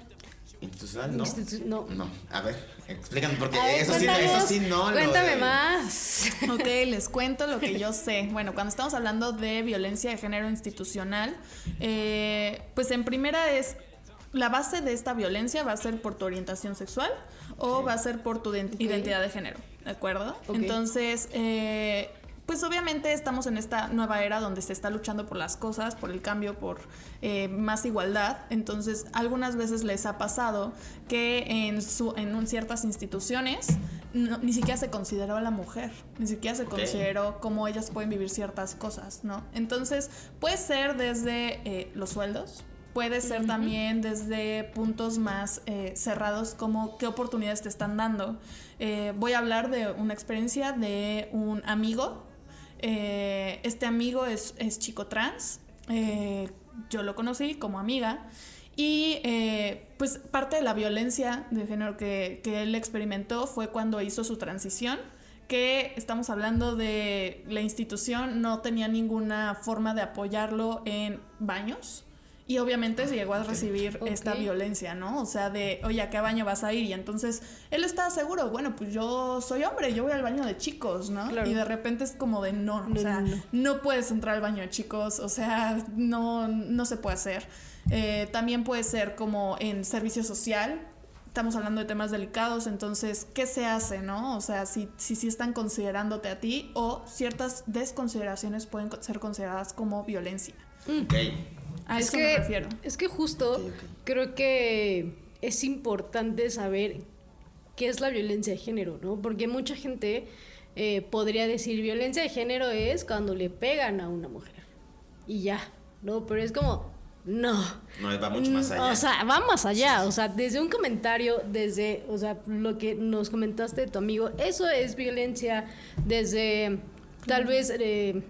¿Institucional? No. Institu- no. No. A ver, explícame, porque eso, sí, no- eso sí no Cuéntame más. Ok, les cuento lo que yo sé. Bueno, cuando estamos hablando de violencia de género institucional, eh, pues en primera es, la base de esta violencia va a ser por tu orientación sexual o va a ser por tu identidad de género, ¿de acuerdo? Entonces, eh, pues obviamente estamos en esta nueva era donde se está luchando por las cosas, por el cambio, por eh, más igualdad. Entonces, algunas veces les ha pasado que en, su, en un- ciertas instituciones no- ni siquiera se consideró a la mujer, ni siquiera se consideró cómo ellas pueden vivir ciertas cosas, ¿no? Entonces, puede ser desde eh, los sueldos, puede ser también desde puntos más eh, cerrados como qué oportunidades te están dando. Eh, voy a hablar de una experiencia de un amigo. Eh, este amigo es, es chico trans. Eh, yo lo conocí como amiga. Y eh, pues parte de la violencia de género que, que él experimentó fue cuando hizo su transición, que estamos hablando de la institución no tenía ninguna forma de apoyarlo en baños. Y obviamente se llegó a recibir Ok. esta violencia, ¿no? O sea, de, oye, ¿a qué baño vas a ir? Y entonces él estaba seguro, bueno, pues yo soy hombre, yo voy al baño de chicos, ¿no? Claro. Y de repente es como de, no, No, o sea, no, no. puedes entrar al baño de chicos, o sea, no, no se puede hacer. Eh, también puede ser como en servicio social. Estamos hablando de temas delicados, entonces, ¿qué se hace, no? O sea, si, si, si están considerándote a ti o ciertas desconsideraciones pueden ser consideradas como violencia. Ok. A es eso que, me refiero. Es que justo creo que es importante saber qué es la violencia de género, ¿no? Porque mucha gente eh, podría decir violencia de género es cuando le pegan a una mujer y ya, ¿no? Pero es como, no. No, va mucho más allá. O sea, va más allá. O sea, desde un comentario, desde, o sea, lo que nos comentaste de tu amigo, eso es violencia. Desde tal vez eh,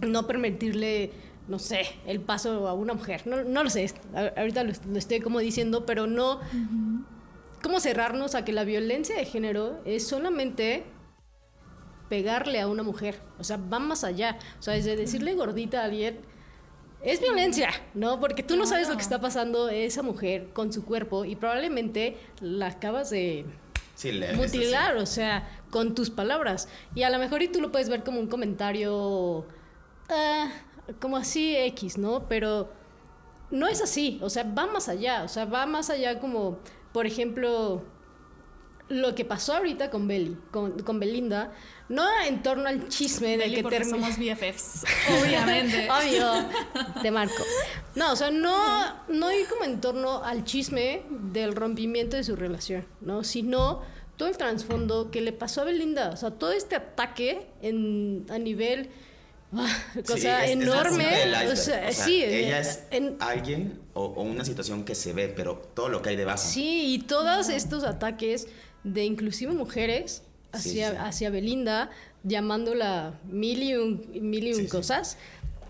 no permitirle, no sé, el paso a una mujer. No, no lo sé. Ahorita lo, lo estoy como diciendo, pero no. ¿Cómo cerrarnos a que la violencia de género es solamente pegarle a una mujer? O sea, va más allá. O sea, desde decirle gordita a alguien es violencia, ¿no? Porque tú no sabes lo que está pasando esa mujer con su cuerpo y probablemente la acabas de Sí, mutilar, o sea, con tus palabras. Y a lo mejor y tú lo puedes ver como un comentario ah, como así X, ¿no? Pero no es así, o sea, va más allá, o sea, va más allá como, por ejemplo, lo que pasó ahorita con Beli, con, con Belinda, no en torno al chisme Beli, que porque termina. somos BFFs, obviamente. Obvio, te marco. No, o sea, no, no ir como en torno al chisme del rompimiento de su relación, ¿no? Sino todo el trasfondo que le pasó a Belinda. O sea, todo este ataque en, a nivel. Sí, es- la enorme. o sea, O sea, sí, ella eh, es en- alguien o, o una situación que se ve, pero todo lo que hay debajo. Sí, y todos estos ataques de inclusive mujeres hacia, sí. hacia Belinda, llamándola mil y un, mil y un cosas,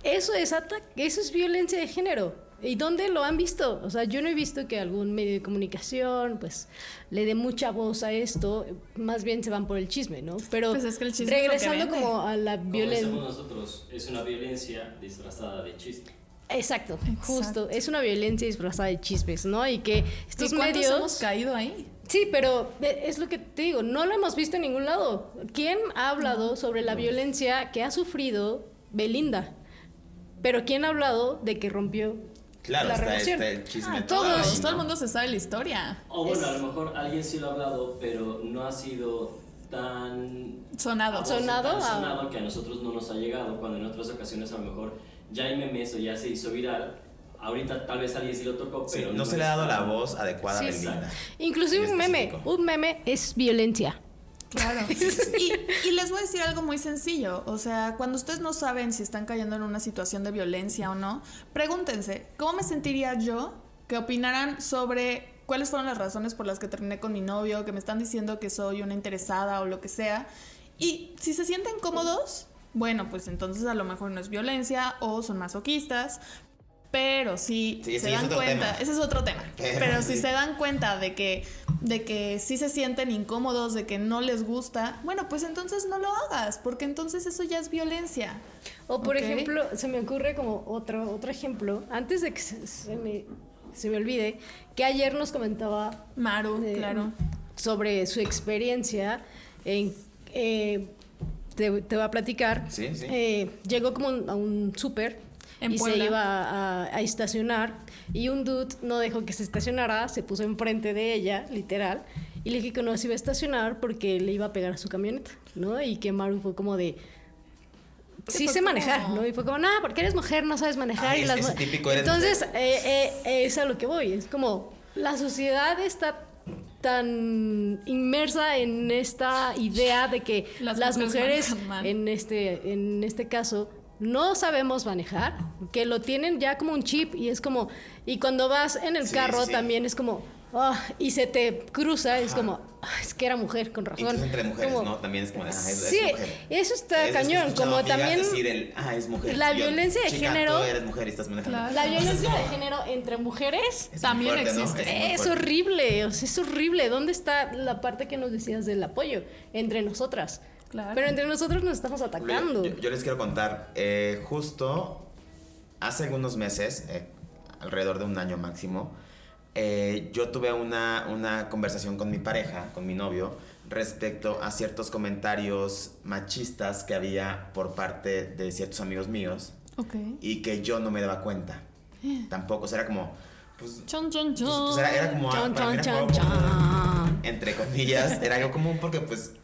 eso es ataque, eso es violencia de género. ¿Y dónde lo han visto? O sea, yo no he visto que algún medio de comunicación pues le dé mucha voz a esto, más bien se van por el chisme, ¿no? Pero Pues es que el chisme regresando como a la violencia. nosotros, es una violencia disfrazada de chiste. Exacto, Exacto. justo. Es una violencia disfrazada de chismes, ¿no? Y que estos ¿Y medios. hemos caído ahí? Sí, pero e- es lo que te digo, no lo hemos visto en ningún lado. ¿Quién ha hablado sobre la violencia que ha sufrido Belinda? Pero ¿quién ha hablado de que rompió Claro, la está relación? este el chisme. Ah, todo todos. ahí, Todo el ¿no? mundo se sabe la historia. O bueno, a lo mejor alguien sí lo ha hablado, pero no ha sido tan Sonado. voz, Sonado, tan sonado que a nosotros no nos ha llegado, cuando en otras ocasiones a lo mejor ya hay memes o ya se hizo viral. Ahorita tal vez alguien sí lo tocó, Sí, pero no se le ha dado está- la voz adecuada Sí, a. Belinda. Inclusive un meme. Un meme es violencia. Claro. Y, y les voy a decir algo muy sencillo. O sea, cuando ustedes no saben si están cayendo en una situación de violencia o no, pregúntense, ¿cómo me sentiría yo que opinaran sobre cuáles fueron las razones por las que terminé con mi novio, que me están diciendo que soy una interesada o lo que sea? Y si se sienten cómodos, bueno, pues entonces a lo mejor no es violencia o son masoquistas. Pero si Sí, se sí, dan cuenta, tema. ese es otro tema. Pero Pero si sí. se dan cuenta de que, de que sí se sienten incómodos, de que no les gusta, bueno, pues entonces no lo hagas, porque entonces eso ya es violencia. O por ejemplo, se me ocurre como otro, otro ejemplo, antes de que se, se me, se me olvide, que ayer nos comentaba Maru, eh, claro. sobre su experiencia en... eh, te, te voy a platicar. Sí, sí. Eh, llegó como a un súper En y Puebla. se iba a, a estacionar y un dude no dejó que se estacionara, se puso enfrente de ella, literal, y le dije que no se iba a estacionar porque le iba a pegar a su camioneta, ¿no? Y que Maru fue como de... Sí sé manejar, ¿no? Y fue como, no, porque eres mujer, no sabes manejar. Ay, y es- las mu-". típico eres Entonces, mujer. eh, eh, es a lo que voy. Es como, la sociedad está tan inmersa en esta idea de que Las las, mujeres en este, en este caso, no sabemos manejar, que lo tienen ya como un chip y es como, y cuando vas en el Sí, carro sí, sí. también es como, ah, y se te cruza, es como, "Ah, es que era mujer, con razón. Incluso entre mujeres, Como- ¿no? También es como, ah, es, es Sí, mujer. eso está Es- cañón, como también decir el, ah, es mujer. la yo, violencia de "Chica, género- tú eres mujer y estás manejando. Claro. la violencia de género entre mujeres es También existe. es horrible, o sea, es horrible. ¿Dónde está la parte que nos decías del apoyo? Entre nosotras. Claro. Pero entre nosotros nos estamos atacando. yo- yo les quiero contar, eh, justo hace algunos meses, eh, alrededor de un año máximo, eh, yo tuve una, una conversación con mi pareja, con mi novio, respecto a ciertos comentarios machistas que había por parte de ciertos amigos míos Ok. y que yo no me daba cuenta. Tampoco, o sea, era como... Pues, Chon, chon, chon. pues, pues, era, era como... Era chan, como- chan. entre comillas, era algo común porque pues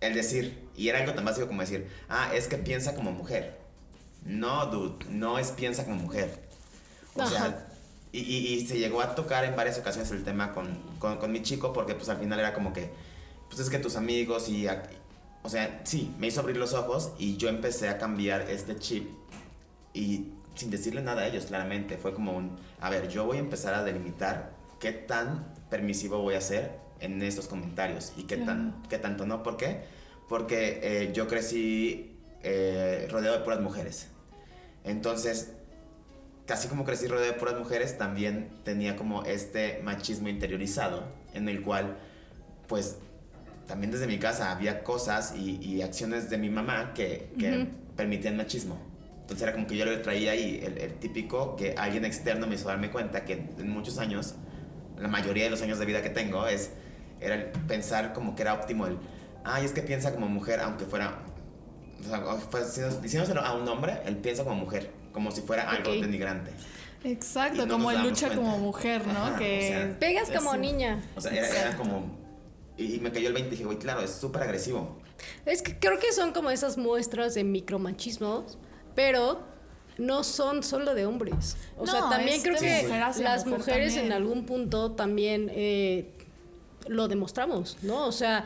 el decir, y era algo tan básico como decir, ah, es que piensa como mujer. No, dude, no es piensa como mujer. O Ajá. sea, y, y- y se llegó a tocar en varias ocasiones el tema con, con, con mi chico porque pues al final era como que, pues es que tus amigos y... O sea, sí, me hizo abrir los ojos y yo empecé a cambiar este chip y sin decirle nada a ellos, claramente. Fue como un, a ver, yo voy a empezar a delimitar qué tan permisivo voy a ser en estos comentarios y qué, tan, qué tanto no. ¿Por qué? Porque eh, yo crecí eh, rodeado de puras mujeres. Entonces, casi como crecí rodeado de puras mujeres, también tenía como este machismo interiorizado en el cual, pues, también desde mi casa había cosas y, y acciones de mi mamá que, que permitían machismo. Entonces era como que yo le traía ahí el, el típico que alguien externo me hizo darme cuenta que en muchos años, la mayoría de los años de vida que tengo, es era el pensar como que era óptimo el, ay, es que piensa como mujer, aunque fuera, o sea, diciéndoselo a un hombre, él piensa como mujer, como si fuera algo denigrante. Exacto, no como el lucha cuenta. como mujer, ¿no? Ajá, que o sea, Pegas como niña. O sea, era, como... Y, y me cayó el 20 y dije, güey, claro, es súper agresivo. Es que creo que son como esas muestras de micromachismos, pero no son solo de hombres. O sea, también es creo que mujer las mujer mujeres en algún punto también eh, lo demostramos, ¿no? O sea,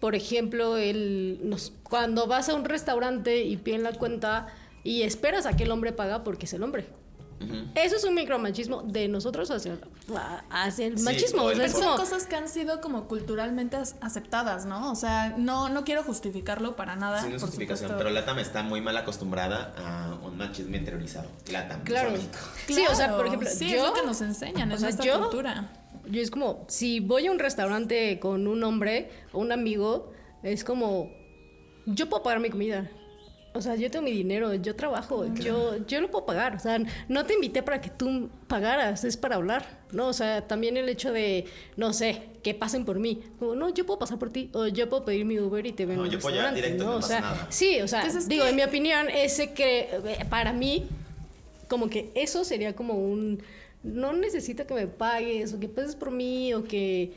por ejemplo, el, nos- cuando vas a un restaurante y piden la cuenta y esperas a que el hombre paga porque es el hombre. Eso es un micromachismo de nosotros hacia, hacia el Sí, machismo. o sea, es como- son cosas que han sido como culturalmente as- aceptadas, ¿no? O sea, no, no quiero justificarlo para nada. Sí, no es justificación, supuesto. pero Latam está muy mal acostumbrada a un machismo interiorizado. Latam, Claro. México. Sí, o sea, Claro, por ejemplo, sí, yo, es lo que nos enseñan, o es sea, nuestra yo- cultura. Yo es como, si voy a un restaurante con un hombre o un amigo, es como, yo puedo pagar mi comida. O sea, yo tengo mi dinero, yo trabajo, yo, yo lo puedo pagar. O sea, no te invité para que tú pagaras, es para hablar, ¿no? O sea, también el hecho de, no sé, que pasen por mí. Como, no, yo puedo pasar por ti, o yo puedo pedir mi Uber y te vengo No, yo puedo llegar restaurante, directo ¿no? no o pasa sea, nada. sí, o sea, Pues es digo, que- en mi opinión, ese que, eh, para mí, como que eso sería como un no necesito que me pagues o que pagues por mí o que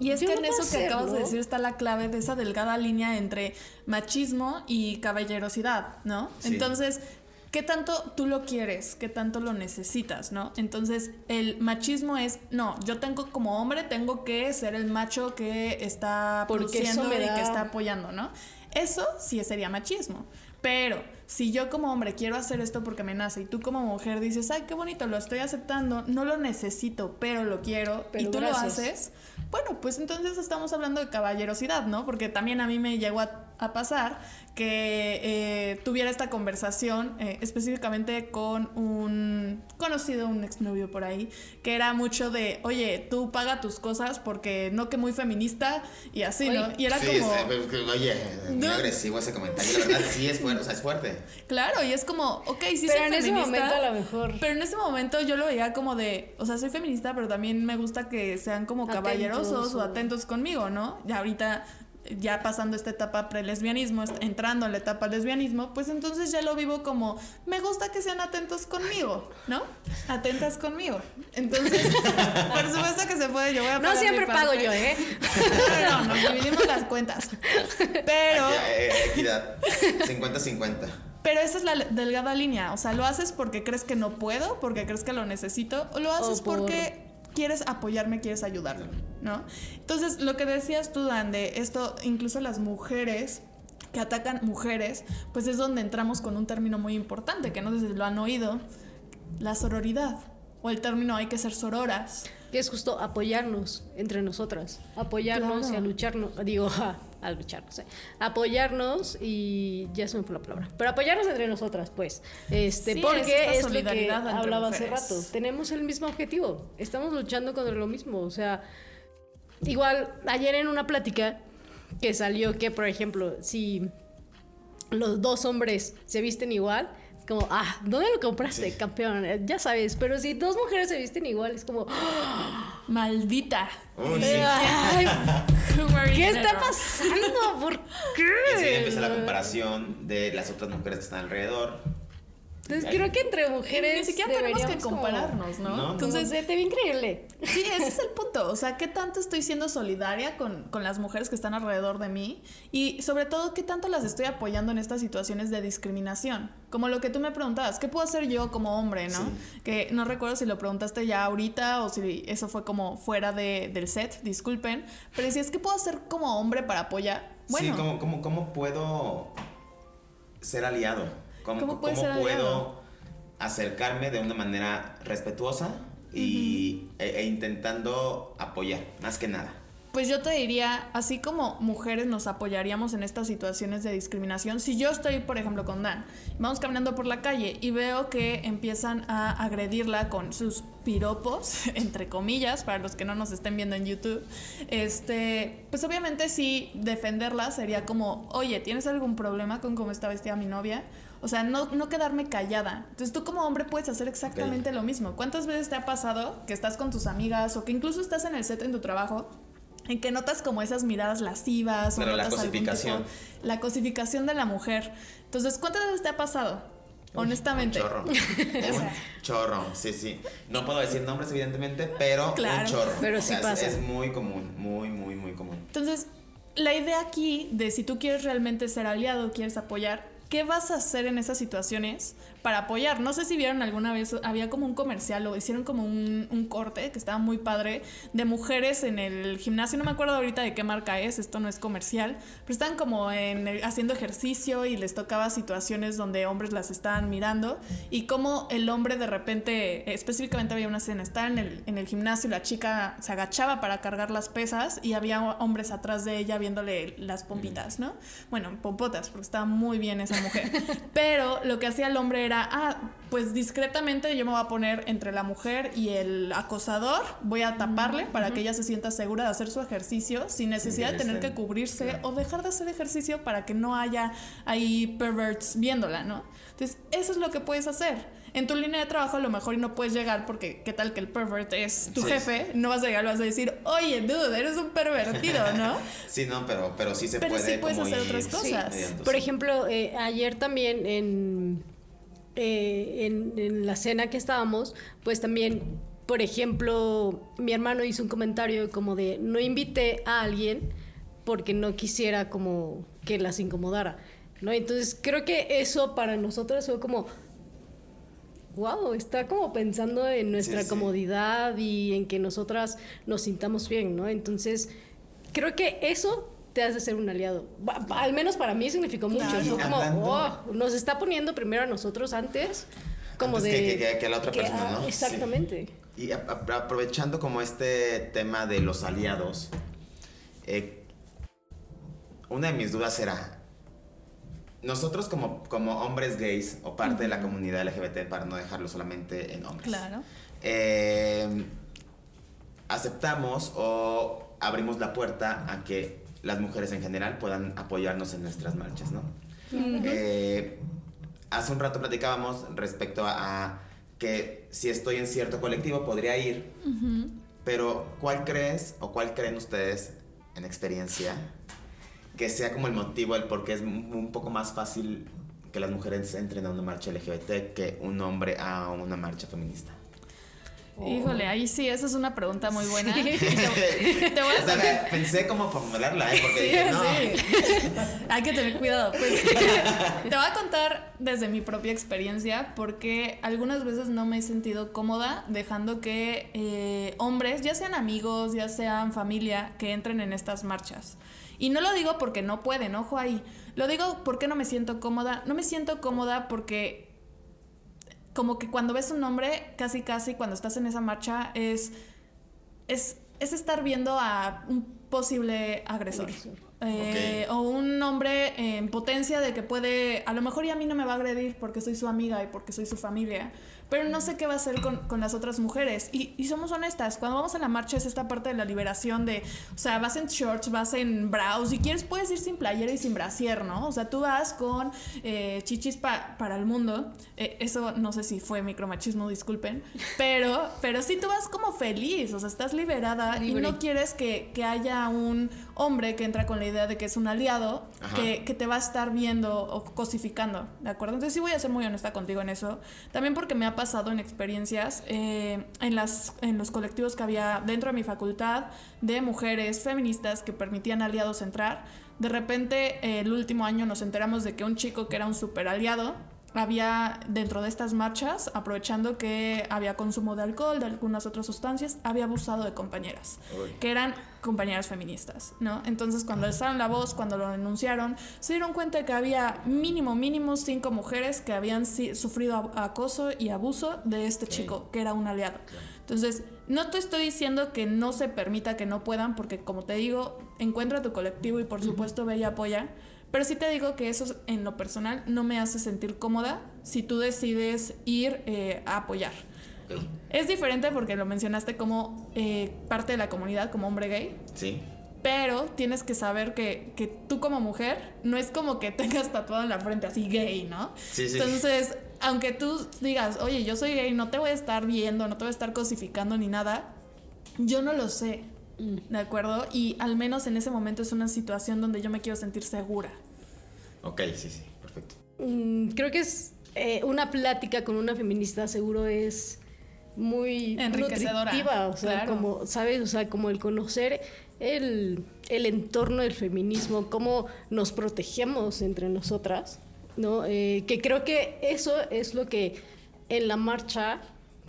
Y es Yo que no en eso que acabas de decir está la clave de esa delgada línea entre machismo y caballerosidad, ¿no? Sí. Entonces, ¿qué tanto tú lo quieres? ¿Qué tanto lo necesitas, no? Entonces, el machismo es, no, yo tengo como hombre, tengo que ser el macho que está Porque produciendo y da- que está apoyando, ¿no? Eso sí sería machismo. Pero si yo como hombre quiero hacer esto porque me nace y tú como mujer dices, ay, qué bonito, lo estoy aceptando, no lo necesito, pero lo quiero, y tú gracias. lo haces, bueno, pues entonces estamos hablando de caballerosidad, ¿no? Porque también a mí me llegó a a pasar que eh, tuviera esta conversación eh, específicamente con un conocido, un exnovio por ahí, que era mucho de, oye, tú paga tus cosas porque no que muy feminista y así, ¿no? Y era Sí, como... es- oye, muy No. agresivo ese comentario. La verdad, sí es fuerte. O sea, es fuerte. Claro, y es como, ok, sí Pero soy en ese momento a lo mejor. Pero en ese momento yo lo veía como de, o sea, soy feminista, pero también me gusta que sean como Atentos caballerosos o o- atentos conmigo, ¿no? Ya ahorita, ya pasando esta etapa pre-lesbianismo, entrando en la etapa lesbianismo, pues entonces ya lo vivo como, me gusta que sean atentos conmigo, ¿no? Atentas conmigo. Entonces, por supuesto que se puede, yo voy a No pagar siempre mi pago yo, ¿eh? No, no, nos dividimos las cuentas. Pero... Equidad. 50-50. Pero esa es la delgada línea. O sea, lo haces porque crees que no puedo, porque crees que lo necesito, o lo haces por- porque quieres apoyarme, quieres ayudarme, ¿no? Entonces, lo que decías tú, Dan, de esto, incluso las mujeres que atacan mujeres, pues es donde entramos con un término muy importante, que no sé si lo han oído, la sororidad. O el término hay que ser sororas. Que es justo apoyarnos entre nosotras. Apoyarnos Claro. y a lucharnos. Digo, a, a lucharnos. ¿eh? Apoyarnos y ya se me fue la palabra. Pero apoyarnos entre nosotras, pues. Este, Sí, porque es, lo que hablaba hace rato. Tenemos el mismo objetivo. Estamos luchando contra lo mismo. O sea, igual ayer en una plática que salió que, por ejemplo, si los dos hombres se visten igual, es como, ah, ¿dónde lo compraste, campeón? Ya sabes, pero si dos mujeres se visten igual, es como, Maldita. Uy, sí. ay, ¿qué está pasando? ¿Por Y enseguida qué? empieza la comparación de las otras mujeres que están alrededor. Entonces creo que entre mujeres Ni siquiera tenemos que como- compararnos, ¿no? No. Entonces, se te ve increíble. Sí, ese es el punto. O sea, ¿qué tanto estoy siendo solidaria con, con las mujeres que están alrededor de mí? Y sobre todo, ¿qué tanto las estoy apoyando en estas situaciones de discriminación? Como lo que tú me preguntabas, ¿qué puedo hacer yo como hombre, no? Que no recuerdo si lo preguntaste ya ahorita o si eso fue como fuera de- del set, disculpen. Pero si es que puedo hacer como hombre para apoyar. Bueno, Sí, ¿cómo, cómo, cómo puedo ser aliado? ¿Cómo, ¿Cómo cómo puedo acercarme de una manera respetuosa y, e, e intentando apoyar, más que nada? Pues yo te diría, así como mujeres nos apoyaríamos en estas situaciones de discriminación, si yo estoy, por ejemplo, con Dan, vamos caminando por la calle y veo que empiezan a agredirla con sus piropos, entre comillas, para los que no nos estén viendo en YouTube, este, pues obviamente sí defenderla sería como, oye, ¿tienes algún problema con cómo está vestida mi novia? O sea, no, no quedarme callada. Entonces tú como hombre puedes hacer exactamente lo mismo. ¿Cuántas veces te ha pasado que estás con tus amigas o que incluso estás en el set en tu trabajo en que notas como esas miradas lascivas Pero o la notas algún cosificación. tipo- la cosificación de la mujer. Entonces, ¿cuántas veces te ha pasado? Honestamente. Un chorro. Un chorro, sí, sí. No puedo decir nombres, evidentemente, pero Claro. un chorro. Pero O sí sea, es-. Es, muy común, muy, muy, muy común. Entonces, la idea aquí de si tú quieres realmente ser aliado, quieres apoyar, ¿qué vas a hacer en esas situaciones para apoyar? No sé si vieron alguna vez, había como un comercial o hicieron como un, un corte que estaba muy padre de mujeres en el gimnasio. No me acuerdo ahorita de qué marca es, esto no es comercial, pero están como en el- haciendo ejercicio y les tocaba situaciones donde hombres las estaban mirando y como el hombre de repente, específicamente había una escena, estaba en el, en el gimnasio, la chica se agachaba para cargar las pesas y había hombres atrás de ella viéndole las pompitas, ¿no? Bueno, pompotas, porque estaba muy bien esa mujer. Pero lo que hacía el hombre era, ah, pues discretamente yo me voy a poner entre la mujer y el acosador, voy a taparle para que ella se sienta segura de hacer su ejercicio sin necesidad de tener que cubrirse claro. o dejar de hacer ejercicio para que no haya ahí perverts viéndola, ¿no? Entonces, eso es lo que puedes hacer. En tu línea de trabajo a lo mejor y no puedes llegar porque qué tal que el pervert es tu Sí. jefe, no vas a llegar, le vas a decir, oye, dude, eres un pervertido, ¿no? Sí, no, pero, pero sí se Pero puede. sí puedes como hacer ir otras cosas. Por ejemplo, eh, ayer también en, eh, en, en la cena que estábamos, pues también, por ejemplo, mi hermano hizo un comentario como de no invité a alguien porque no quisiera como que las incomodara, ¿no? Entonces creo que eso para nosotros fue como, wow, está como pensando en nuestra Sí, sí. comodidad y en que nosotras nos sintamos bien, ¿no? Entonces, creo que eso te hace ser un aliado. Al menos para mí significó mucho. Claro. Fue como, Hablando- oh, nos está poniendo primero a nosotros antes, como Antes de... que- que- a la otra persona, ah, ¿no? Exactamente. Y a- a- aprovechando como este tema de los aliados, eh, una de mis dudas era, nosotros como, como hombres gays o parte de la comunidad LGBT, para no dejarlo solamente en hombres, Claro. eh, aceptamos o abrimos la puerta a que las mujeres en general puedan apoyarnos en nuestras marchas, ¿no? Eh, hace un rato platicábamos respecto a, a que si estoy en cierto colectivo podría ir, pero ¿cuál crees o cuál creen ustedes en experiencia que sea como el motivo, el por qué es un un poco más fácil que las mujeres entren a una marcha LGBT que un hombre a una marcha feminista? Híjole, ahí sí, esa es una pregunta muy buena. Sí. Te, te voy a O sea, pensé cómo formularla, ¿eh? Porque Sí, dije, no. sí. Hay que tener cuidado. Pues, te voy a contar desde mi propia experiencia porque algunas veces no me he sentido cómoda dejando que eh, hombres, ya sean amigos, ya sean familia, que entren en estas marchas. Y no lo digo porque no pueden, ojo ahí. Lo digo porque no me siento cómoda. No me siento cómoda porque como que cuando ves un hombre, casi casi cuando estás en esa marcha, es, es, es estar viendo a un posible agresor. Eh, O un hombre en potencia de que puede, a lo mejor y a mí no me va a agredir porque soy su amiga y porque soy su familia, pero no sé qué va a hacer con, con las otras mujeres. Y, y somos honestas, cuando vamos a la marcha es esta parte de la liberación de, o sea, vas en shorts, vas en brows, si quieres puedes ir sin playera y sin brasier, ¿no? O sea, tú vas con eh, chichis pa- para el mundo. Eh, eso no sé si fue micromachismo, disculpen, pero, pero sí tú vas como feliz, o sea, estás liberada y no quieres que, que haya un hombre que entra con la idea de que es un aliado, que, que te va a estar viendo o cosificando, ¿de acuerdo? Entonces sí voy a ser muy honesta contigo en eso. También porque me ha pasado en experiencias eh, en, las, en los colectivos que había dentro de mi facultad de mujeres feministas que permitían aliados entrar. De repente, eh, el último año nos enteramos de que un chico que era un super aliado había dentro de estas marchas, aprovechando que había consumo de alcohol, de algunas otras sustancias, había abusado de compañeras, Uy. que eran compañeras feministas, ¿no? Entonces cuando alzaron la voz, cuando lo denunciaron, se dieron cuenta que había mínimo, mínimo cinco mujeres que habían sufrido acoso y abuso de este chico, que era un aliado. Entonces, no te estoy diciendo que no se permita que no puedan, porque como te digo, encuentra tu colectivo y por supuesto ve y apoya. Pero sí te digo que eso en lo personal no me hace sentir cómoda si tú decides ir eh, a apoyar. Es diferente porque lo mencionaste como eh, parte de la comunidad, como hombre gay, Sí. pero tienes que saber que, que tú como mujer no es como que tengas tatuado en la frente así gay, ¿no? Sí, sí. Entonces, aunque tú digas, oye, yo soy gay, no te voy a estar viendo, no te voy a estar cosificando ni nada, yo no lo sé, ¿de acuerdo? Y al menos en ese momento es una situación donde yo me quiero sentir segura. Ok, sí, sí, perfecto. Mm, creo que es eh, una plática con una feminista seguro es muy Enriquecedora, nutritiva, o sea, claro. como, ¿sabes? O sea, como el conocer el, el entorno del feminismo, cómo nos protegemos entre nosotras, ¿no? Eh, que creo que eso es lo que en la marcha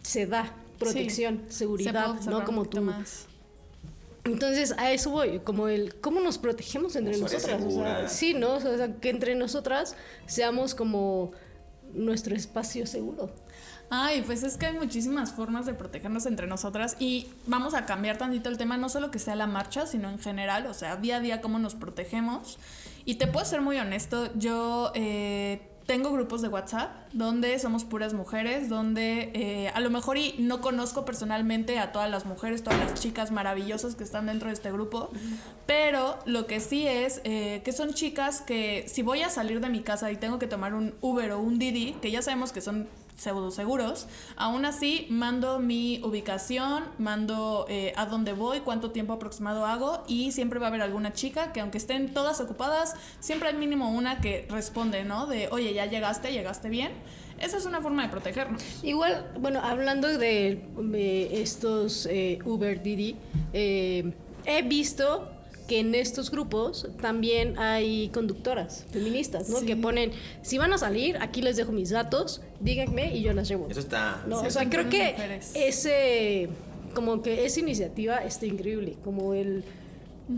se da, protección, seguridad, ¿no? Como tú. más. Entonces, a eso voy, como el cómo nos protegemos entre Como nosotras. O sea, segura. sí, ¿no? O sea, que entre nosotras seamos como nuestro espacio seguro. Ay, pues es que hay muchísimas formas de protegernos entre nosotras y vamos a cambiar tantito el tema, no solo que sea la marcha, sino en general, o sea, día a día cómo nos protegemos. Y te puedo ser muy honesto, yo eh, tengo grupos de WhatsApp donde somos puras mujeres, donde eh, a lo mejor y no conozco personalmente a todas las mujeres, todas las chicas maravillosas que están dentro de este grupo, pero lo que sí es eh, que son chicas que si voy a salir de mi casa y tengo que tomar un Uber o un Didi, que ya sabemos que son pseudo seguros, aún así mando mi ubicación, mando eh, a dónde voy, cuánto tiempo aproximado hago y siempre va a haber alguna chica que aunque estén todas ocupadas, siempre hay mínimo una que responde, ¿no? De, oye, ya llegaste, llegaste bien. Esa es una forma de protegernos. Igual, bueno, hablando de, estos eh, Uber Didi, eh, he visto que en estos grupos también hay conductoras feministas, ¿no? Sí. Que ponen, si van a salir, aquí les dejo mis datos, díganme y yo las llevo. Eso está. No, Sí, o sea, creo que mujeres. ese, como que esa iniciativa está increíble, como el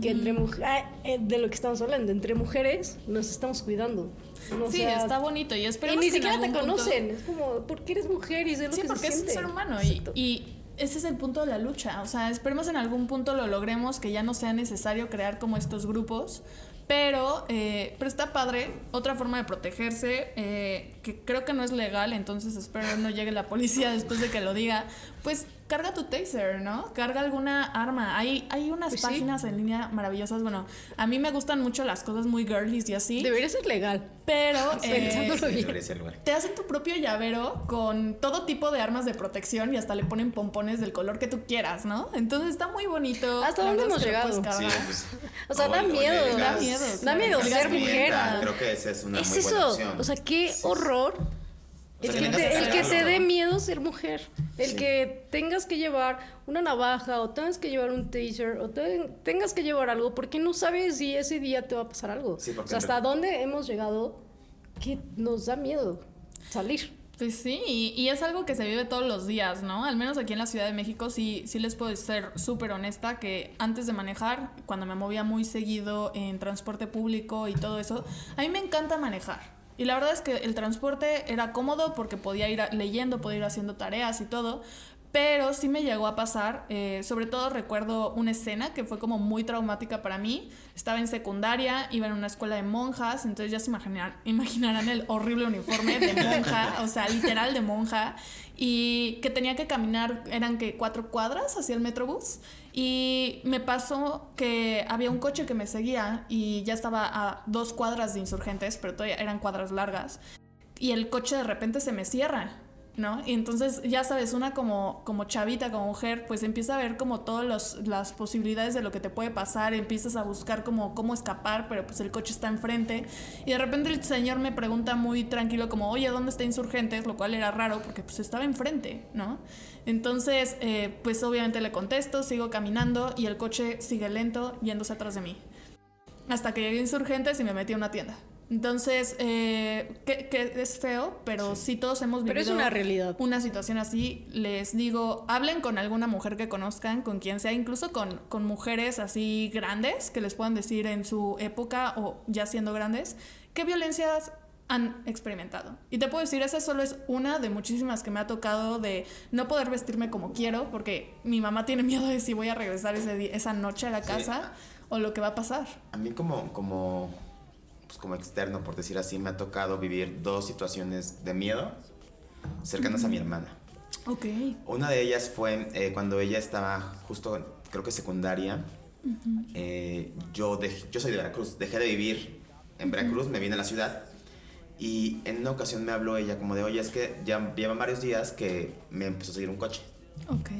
que entre mujeres, de lo que estamos hablando, entre mujeres nos estamos cuidando. ¿no? O sí, sea, está bonito y Y esperemos ni que en siquiera te punto- conocen, es como, porque eres mujer y sé lo Sí, que porque se es un ser humano y, y ese es el punto de la lucha. O sea, esperemos en algún punto lo logremos, que ya no sea necesario crear como estos grupos, Pero, eh, pero está padre. Otra forma de protegerse, eh, que creo que no es legal, entonces espero no llegue la policía después de que lo diga. Pues carga tu taser, ¿no? Carga alguna arma. Hay, hay unas Pues sí. páginas en línea maravillosas. Bueno, a mí me gustan mucho las cosas muy girlies y así. Debería ser legal. Pero eh, bien. Te hacen tu propio llavero con todo tipo de armas de protección y hasta le ponen pompones del color que tú quieras, ¿no? Entonces está muy bonito. ¿Hasta dónde hemos llegado? Sí, pues, O sea, da o- o miedo. llegas- Da miedo. Da miedo ser mujer. clienta. Creo que esa es una Es muy buena eso. opción. O sea, qué Sí. horror. O sea, el que que, te, el que se dé miedo ser mujer. El Sí. que tengas que llevar una navaja o tengas que llevar un taser o te- tengas que llevar algo porque no sabes si ese día te va a pasar algo. Sí, o sea, hasta dónde hemos llegado que nos da miedo salir. Pues sí, y, y es algo que se vive todos los días, ¿no? Al menos aquí en la Ciudad de México sí, sí les puedo ser súper honesta que antes de manejar, cuando me movía muy seguido en transporte público y todo eso, a mí me encanta manejar. Y la verdad es que el transporte era cómodo porque podía ir leyendo, podía ir haciendo tareas y todo. Pero sí me llegó a pasar, eh, sobre todo recuerdo una escena que fue como muy traumática para mí. Estaba en secundaria, iba en una escuela de monjas, entonces ya se imaginar- imaginarán el horrible uniforme de monja, o sea, literal de monja, y que tenía que caminar, eran que cuatro cuadras hacia el metrobús, y me pasó que había un coche que me seguía y ya estaba a dos cuadras de insurgentes, pero todavía eran cuadras largas, y el coche de repente se me cierra. ¿No? Y entonces, ya sabes, una como, como chavita, como mujer, pues empieza a ver como todas las posibilidades de lo que te puede pasar, empiezas a buscar como cómo escapar, pero pues el coche está enfrente. Y de repente el señor me pregunta muy tranquilo como, oye, ¿dónde está Insurgentes? Lo cual era raro porque pues estaba enfrente, ¿no? Entonces, eh, pues obviamente le contesto, sigo caminando y el coche sigue lento yéndose atrás de mí. Hasta que llegué Insurgentes y me metí a una tienda. Entonces, eh, que, que es feo, pero sí. todos hemos vivido Pero es una realidad. una situación así. Les digo, hablen con alguna mujer que conozcan, con quien sea, incluso con, con mujeres así grandes, que les puedan decir en su época o ya siendo grandes, qué violencias han experimentado. Y te puedo decir, esa solo es una de muchísimas que me ha tocado de no poder vestirme como quiero, porque mi mamá tiene miedo de si voy a regresar ese di- esa noche a la Sí. casa o lo que va a pasar. A mí como, como, pues como externo, por decir así, me ha tocado vivir dos situaciones de miedo cercanas a mi hermana. Ok. Una de ellas fue eh, cuando ella estaba justo, creo que secundaria. eh, yo, yo soy de Veracruz, dejé de vivir en Veracruz, me vine a la ciudad. Y en una ocasión me habló ella como de, oye, es que ya llevan varios días que me empezó a seguir un coche. Ok.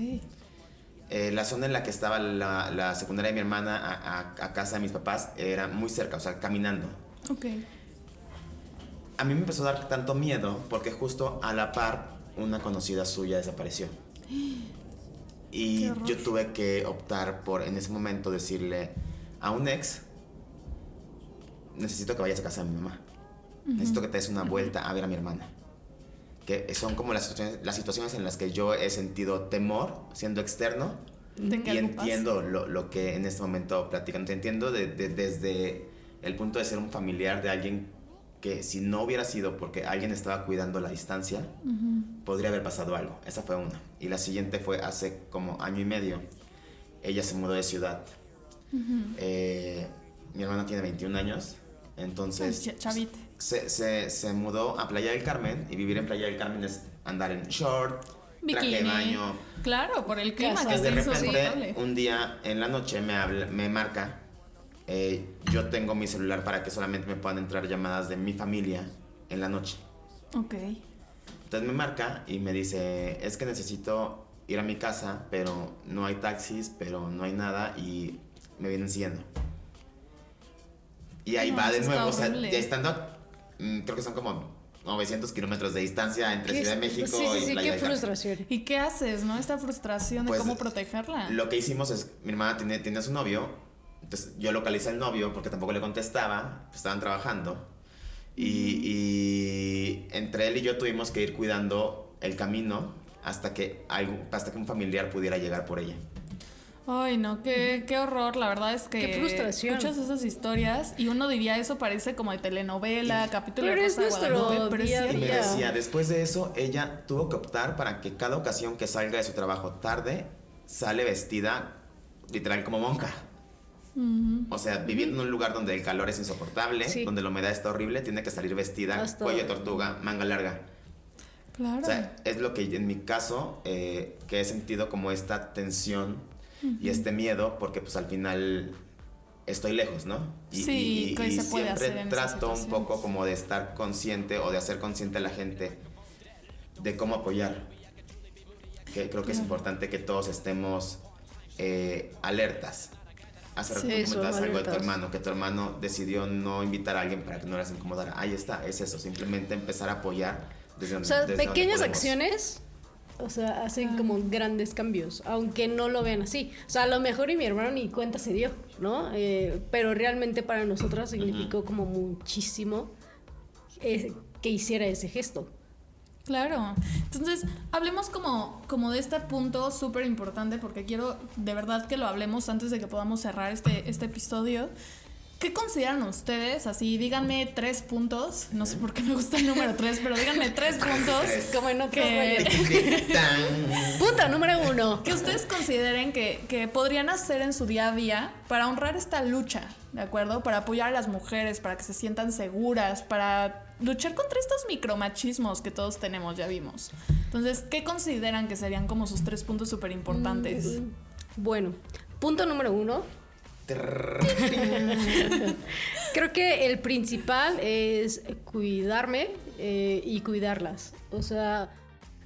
Eh, la zona en la que estaba la, la secundaria de mi hermana a, a- a casa de mis papás era muy cerca, o sea, caminando. Ok. A mí me empezó a dar tanto miedo porque justo a la par una conocida suya desapareció. Y yo tuve que optar por en ese momento decirle a un ex, necesito que vayas a casa de mi mamá. Necesito que te des una vuelta a ver a mi hermana. Que son como las situaciones, las situaciones en las que yo he sentido temor siendo externo y entiendo lo, lo que en este momento platican. Te entiendo de- de- desde el punto de ser un familiar de alguien que si no hubiera sido porque alguien estaba cuidando la distancia, podría haber pasado algo. Esa fue una. Y la siguiente fue hace como año y medio. Ella se mudó de ciudad. Eh, mi hermana tiene 21 años. Entonces se, se, se mudó a Playa del Carmen y vivir en Playa del Carmen es andar en short, traje de Bikini. baño. Claro, por el clima que de repente, un día en la noche me, habla, me marca. Eh, yo tengo mi celular para que solamente me puedan entrar llamadas de mi familia en la noche. Ok. Entonces me marca y me dice, es que necesito ir a mi casa, pero no hay taxis, pero no hay nada y me vienen siguiendo. Y ahí No, va de nuevo, o sea, ya estando, mm, creo que son como 900 kilómetros de distancia entre ¿Qué Ciudad de México sí, sí, y sí, Playa qué frustración. ¿Y qué haces, no? Esta frustración de Pues, cómo protegerla. Lo que hicimos es, mi hermana tiene, tiene a su novio, entonces yo localicé al novio porque tampoco le contestaba, pues, estaban trabajando. Y, y entre él y yo tuvimos que ir cuidando el camino hasta que, algo, hasta que un familiar pudiera llegar por ella. Ay, no, qué, qué horror. La verdad es que Qué frustración. escuchas esas historias y uno diría eso parece como de telenovela, capítulo Pero de es Rosa de nuestro Guadalupe, pero es día Y me decía, después de eso, ella tuvo que optar para que cada ocasión que salga de su trabajo tarde, sale vestida literal como monja. O sea, viviendo en un lugar donde el calor es insoportable, Sí. donde la humedad está horrible, tiene que salir vestida, Hasta- cuello de tortuga, manga larga. Claro. O sea, es lo que en mi caso, eh, que he sentido como esta tensión y este miedo, porque pues al final estoy lejos, ¿no? Y, Sí, y- ¿qué y se puede siempre trato un poco como de estar consciente o de hacer consciente a la gente de cómo apoyar. Que creo que es importante que todos estemos eh, alertas. Hace rato Sí, comentabas algo de tu hermano, que tu hermano decidió no invitar a alguien para que no las incomodara. Ahí está, es eso, simplemente empezar a apoyar desde O donde sea, desde donde pequeñas podemos. acciones, o sea, hacen como grandes cambios, aunque no lo vean así. O sea, a lo mejor y mi hermano ni cuenta se dio, ¿no? Eh, pero realmente para nosotras significó como muchísimo eh, que hiciera ese gesto. Claro. Entonces, hablemos como, como de este punto súper importante porque quiero de verdad que lo hablemos antes de que podamos cerrar este, este episodio. ¿Qué consideran ustedes? Así, díganme tres puntos. No sé por qué me gusta el número tres, pero díganme tres puntos Como en otro que. Punto número uno. que ustedes consideren que, que podrían hacer en su día a día para honrar esta lucha, ¿de acuerdo? Para apoyar a las mujeres, para que se sientan seguras, para luchar contra estos micromachismos que todos tenemos, ya vimos. Entonces, ¿qué consideran que serían como sus tres puntos súper importantes? Bueno, punto número uno. Creo que el principal es cuidarme eh, y cuidarlas. O sea,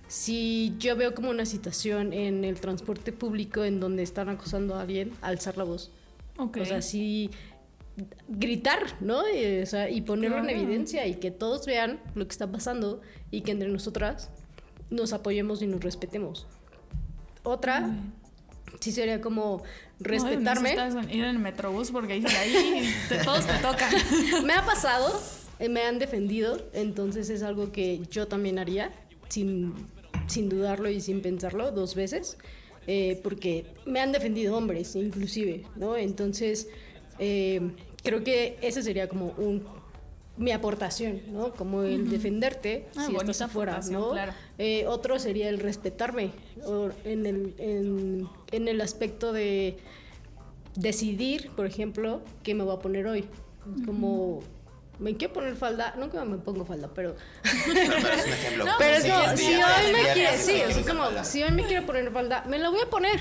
si yo veo como una situación en el transporte público en donde están acosando a alguien, alzar la voz. Ok. O sea, sí gritar, ¿no? Eh, o sea, y ponerlo en Claro. evidencia y que todos vean lo que está pasando y que entre nosotras nos apoyemos y nos respetemos. Otra, sí sería como respetarme. No, ir en el metrobús porque ahí, ahí te- todos te tocan. me ha pasado, eh, me han defendido, entonces es algo que yo también haría, sin, sin dudarlo y sin pensarlo dos veces, eh, porque me han defendido hombres, inclusive, ¿no? Entonces, eh, creo que ese sería como un mi aportación, ¿no? Como el defenderte Ah, si estás afuera, ¿no? claro. Eh, otro sería el respetarme o en, el, en, en el aspecto de decidir, por ejemplo, qué me voy a poner hoy. Como, me quiero poner falda, nunca me pongo falda, pero... No, pero es un ejemplo. No, pero es como, hoy me quiero, sí, es si hoy me quiero poner falda, me la voy a poner.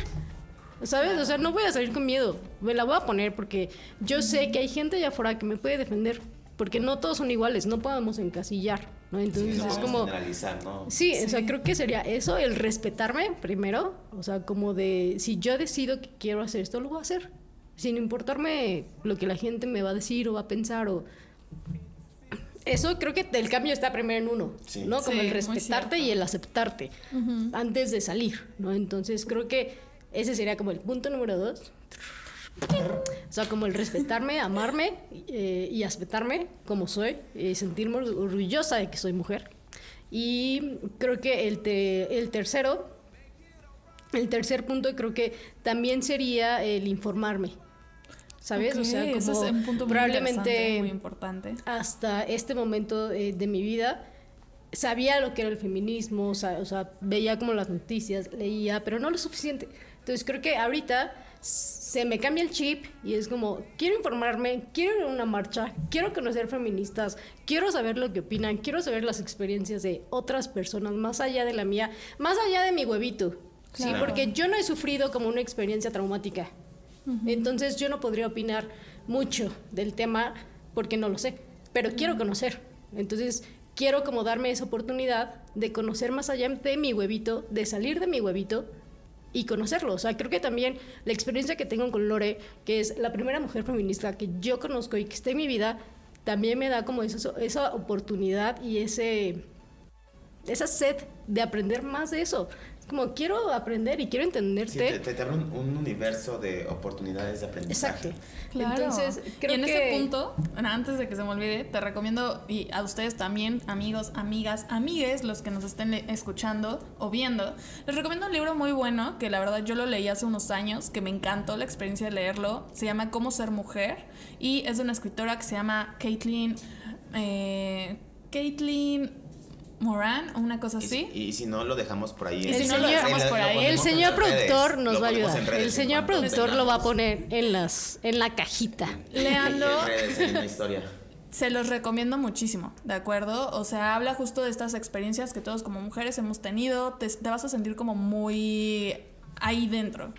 ¿Sabes? O sea, no voy a salir con miedo. Me la voy a poner porque yo sé que hay gente allá afuera que me puede defender. Porque no todos son iguales, no podemos encasillar, ¿no? Sí, Entonces no es podemos como... generalizar, ¿no? Sí, o sea, creo que sería eso, el respetarme primero, o sea, como de si yo decido que quiero hacer esto, lo voy a hacer, sin importarme lo que la gente me va a decir o va a pensar o... Eso creo que el cambio está primero en uno, Sí. ¿no? Como Sí, el respetarte y el aceptarte antes de salir, ¿no? Entonces creo que ese sería como el punto número dos. O sea, como el respetarme, amarme eh, y aceptarme como soy, y sentirme or- orgullosa de que soy mujer. Y creo que el, te- el tercero, el tercer punto creo que también sería el informarme. ¿Sabes? Ok, o sea, ese como es un punto muy probablemente muy importante. hasta este momento eh, de mi vida sabía lo que era el feminismo, o sea, o sea, veía como las noticias, leía, pero no lo suficiente. Entonces creo que ahorita se me cambia el chip y es como, quiero informarme, quiero ir a una marcha, quiero conocer feministas, quiero saber lo que opinan, quiero saber las experiencias de otras personas más allá de la mía, más allá de mi huevito. Sí, Claro. porque yo no he sufrido como una experiencia traumática. Entonces yo no podría opinar mucho del tema porque no lo sé, pero quiero conocer. Entonces quiero como darme esa oportunidad de conocer más allá de mi huevito, de salir de mi huevito y conocerlo. O sea, creo que también la experiencia que tengo con Lore, que es la primera mujer feminista que yo conozco y que está en mi vida, también me da como esa, esa oportunidad y ese esa sed de aprender más de eso. Como quiero aprender y quiero Sí, entenderte. te, te, te abre un, un universo de oportunidades de aprendizaje. Exacto. Claro. Entonces, creo y en que ese punto, antes de que se me olvide, te recomiendo, y a ustedes también, amigos, amigas, amigues, los que nos estén escuchando o viendo, les recomiendo un libro muy bueno, que la verdad yo lo leí hace unos años, que me encantó la experiencia de leerlo. Se llama Cómo ser mujer, y es de una escritora que se llama Caitlin. Eh, Caitlin. Moran o una cosa Y, así. y si no, lo dejamos por ahí. Y en- si no, lo en- dejamos lo por ahí. ponemos El señor productor nos va a ayudar. El señor productor lo va a poner en las en la cajita. Leanlo. Se los recomiendo muchísimo, ¿de acuerdo? O sea, habla justo de estas experiencias que todos como mujeres hemos tenido. Te, te vas a sentir como muy ahí dentro.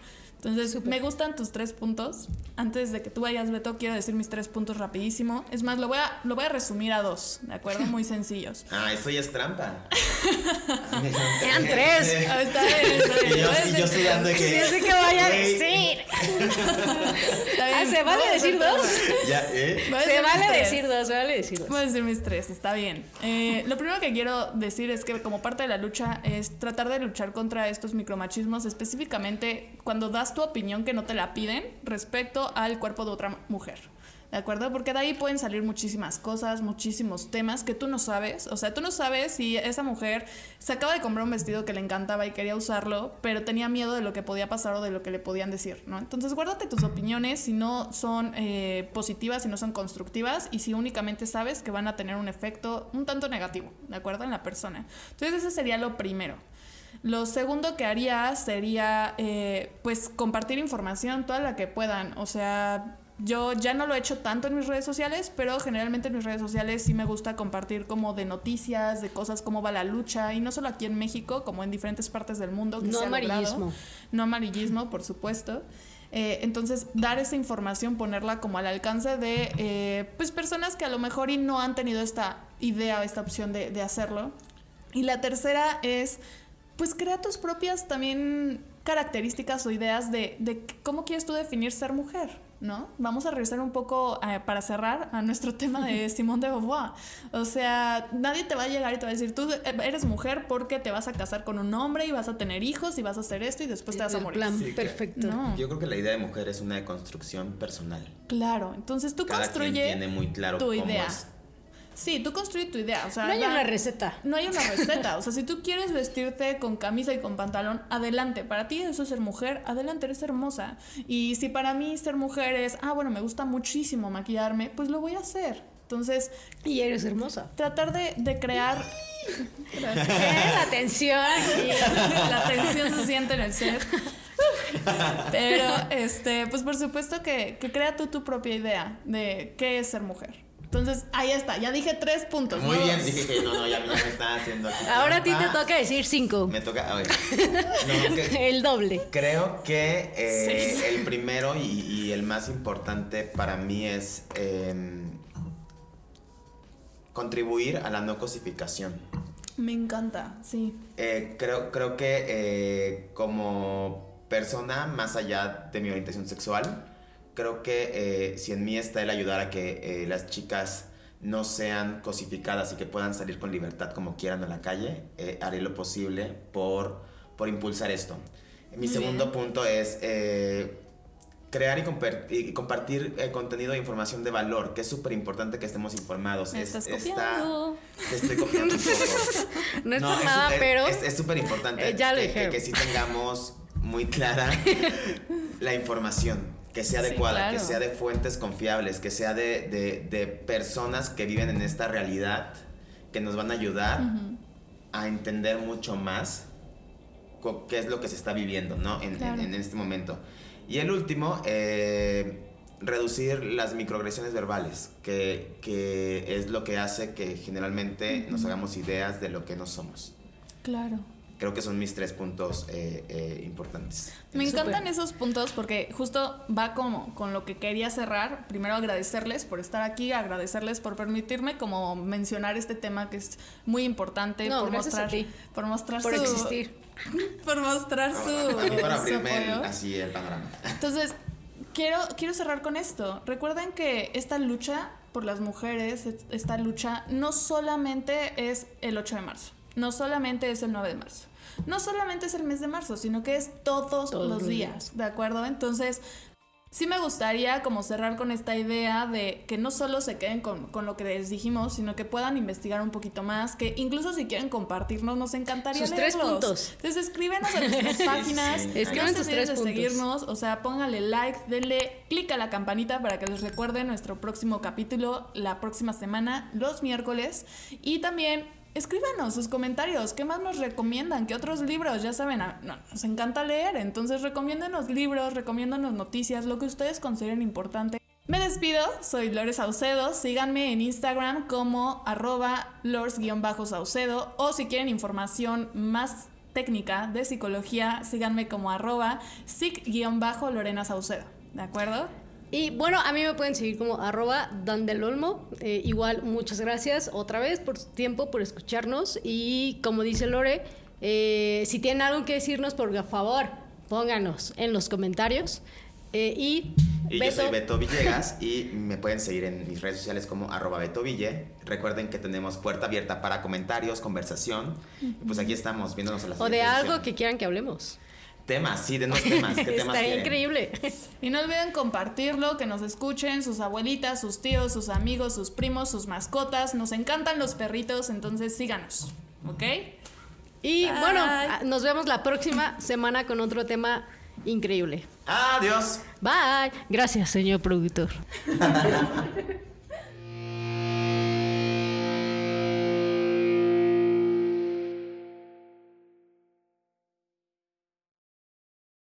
Entonces, me gustan tus tres puntos. Antes de que tú vayas, Beto, quiero decir mis tres puntos rapidísimo. Es más, lo voy a, lo voy a resumir a dos, ¿de acuerdo? Muy sencillos. Ah, eso ya es trampa. Eran tres. Ah, está bien, está bien. Y yo, Puede y ser- yo de que. Que vaya a decir. Ah, ¿se vale Voy a decir dos? Ya, ¿eh? Voy Se vale tres. decir dos, se vale decir dos. Voy a decir mis tres, está bien. Eh, lo primero que quiero decir es que como parte de la lucha es tratar de luchar contra estos micromachismos, específicamente cuando das tu opinión que no te la piden respecto al cuerpo de otra mujer. ¿De acuerdo? Porque de ahí pueden salir muchísimas cosas, muchísimos temas que tú no sabes. O sea, tú no sabes si esa mujer se acaba de comprar un vestido que le encantaba y quería usarlo, pero tenía miedo de lo que podía pasar o de lo que le podían decir, ¿no? Entonces, guárdate tus opiniones si no son eh, positivas, si no son constructivas y si únicamente sabes que van a tener un efecto un tanto negativo, ¿de acuerdo? En la persona. Entonces, ese sería lo primero. Lo segundo que haría sería, eh, pues, compartir información, toda la que puedan. O sea, yo ya no lo he hecho tanto en mis redes sociales, pero generalmente en mis redes sociales sí me gusta compartir como de noticias, de cosas, cómo va la lucha, y no solo aquí en México, como en diferentes partes del mundo. Que No se ha logrado. amarillismo. No amarillismo, por supuesto. Eh, entonces, dar esa información, ponerla como al alcance de eh, pues personas que a lo mejor y no han tenido esta idea o esta opción de, de hacerlo. Y la tercera es, pues crea tus propias también características o ideas de, de cómo quieres tú definir ser mujer, ¿no? Vamos a regresar un poco eh, para cerrar a nuestro tema de Simone de Beauvoir. O sea, nadie te va a llegar y te va a decir, tú eres mujer porque te vas a casar con un hombre y vas a tener hijos y vas a hacer esto y después te vas a morir. plan Sí, perfecto. No. Yo creo que la idea de mujer es una construcción personal. Claro, entonces tú Cada quien construye tiene muy claro tu cómo idea. es. Sí, tú construye tu idea. O sea, No hay una receta. No hay una receta. O sea, si tú quieres vestirte con camisa y con pantalón, adelante. Para ti eso es ser mujer, adelante, eres hermosa. Y si para mí ser mujer es, ah, bueno, me gusta muchísimo maquillarme, pues lo voy a hacer. Entonces, Y eres hermosa. tratar de, de crear... ¿Tienes atención? La tensión se siente en el set. Pero, este, pues por supuesto que, que crea tú tu propia idea de qué es ser mujer. Entonces, ahí está, ya dije tres puntos. Muy ¿no? bien, dije que no, no, ya, me está haciendo aquí. Ahora a ti te trampa. toca decir cinco. Me toca, a ver. No, que- El doble. Creo que eh, el primero y, y el más importante para mí es em, contribuir a la no cosificación. Me encanta, sí. Eh, creo, creo que eh, como persona, más allá de mi orientación sexual, creo que eh, si en mí está el ayudar a que eh, las chicas no sean cosificadas y que puedan salir con libertad como quieran a la calle, eh, haré lo posible por, por impulsar esto. Mi Muy segundo bien. punto es eh, crear y, compartir eh, contenido de información de valor, que es súper importante que estemos informados. Me Es- estás está- te estoy copiando un poco. No es No, es nada, súper- pero. Es es súper importante Eh, que, que, que sí tengamos muy clara la información, que sea Sí, adecuada, que sea de fuentes confiables, que sea de, de- de personas que viven en esta realidad, que nos van a ayudar a entender mucho más qué es lo que se está viviendo ¿no? en, Claro. en este momento. Y el último, eh, reducir las microagresiones verbales, que, que es lo que hace que generalmente nos hagamos ideas de lo que no somos. Claro. Creo que son mis tres puntos eh, eh, importantes. Me encantan esos puntos porque justo va como con lo que quería cerrar. Primero agradecerles por estar aquí, agradecerles por permitirme como mencionar este tema que es muy importante No, por mostrar ti. por mostrar Por su existir. por mostrar su, su abrirme el- apoyo. así el panorama. Entonces, quiero, quiero cerrar con esto. Recuerden que esta lucha por las mujeres, es- esta lucha, no solamente es el 8 de marzo, no solamente es el 9 de marzo, no solamente es el mes de marzo, sino que es todos, Todos los días, ¿de acuerdo? Entonces, sí me gustaría como cerrar con esta idea de que no solo se queden con, con lo que les dijimos, sino que puedan investigar un poquito más, que incluso si quieren compartirnos, nos encantaría Sus tres leerlos. puntos. Entonces escríbenos en nuestras páginas, sí. no Escriban olviden tres de puntos. seguirnos, o sea, pónganle like, denle clic a la campanita para que les recuerde nuestro próximo capítulo la próxima semana, los miércoles. Y también escríbanos sus comentarios. ¿Qué más nos recomiendan? ¿Qué otros libros? Ya saben, nos encanta leer. Entonces, recomiéndenos libros, recomiéndanos noticias, lo que ustedes consideren importante. Me despido, soy Lore Saucedo. Síganme en Instagram como arroba lors-saucedo. O si quieren información más técnica de psicología, síganme como arroba sic-lorena Saucedo. ¿De acuerdo? Y bueno, a mí me pueden seguir como arroba dandelolmo. Eh, igual, muchas gracias otra vez por su tiempo, por escucharnos. Y como dice Lore, eh, si tienen algo que decirnos, por favor, pónganos en los comentarios. Eh, y, Y Beto, yo soy Beto Villegas y me pueden seguir en mis redes sociales como arroba Beto Ville. Recuerden que tenemos puerta abierta para comentarios, conversación. Pues aquí estamos viéndonos a la o de algo que quieran que hablemos. Temas, sí, denos temas. ¿Qué temas quieren? increíble. Y no olviden compartirlo, que nos escuchen sus abuelitas, sus tíos, sus amigos, sus primos, sus mascotas. Nos encantan los perritos, entonces síganos. ¿Ok? Y Bye. bueno, a- nos vemos la próxima semana con otro tema increíble. Adiós. Bye. Gracias, señor productor.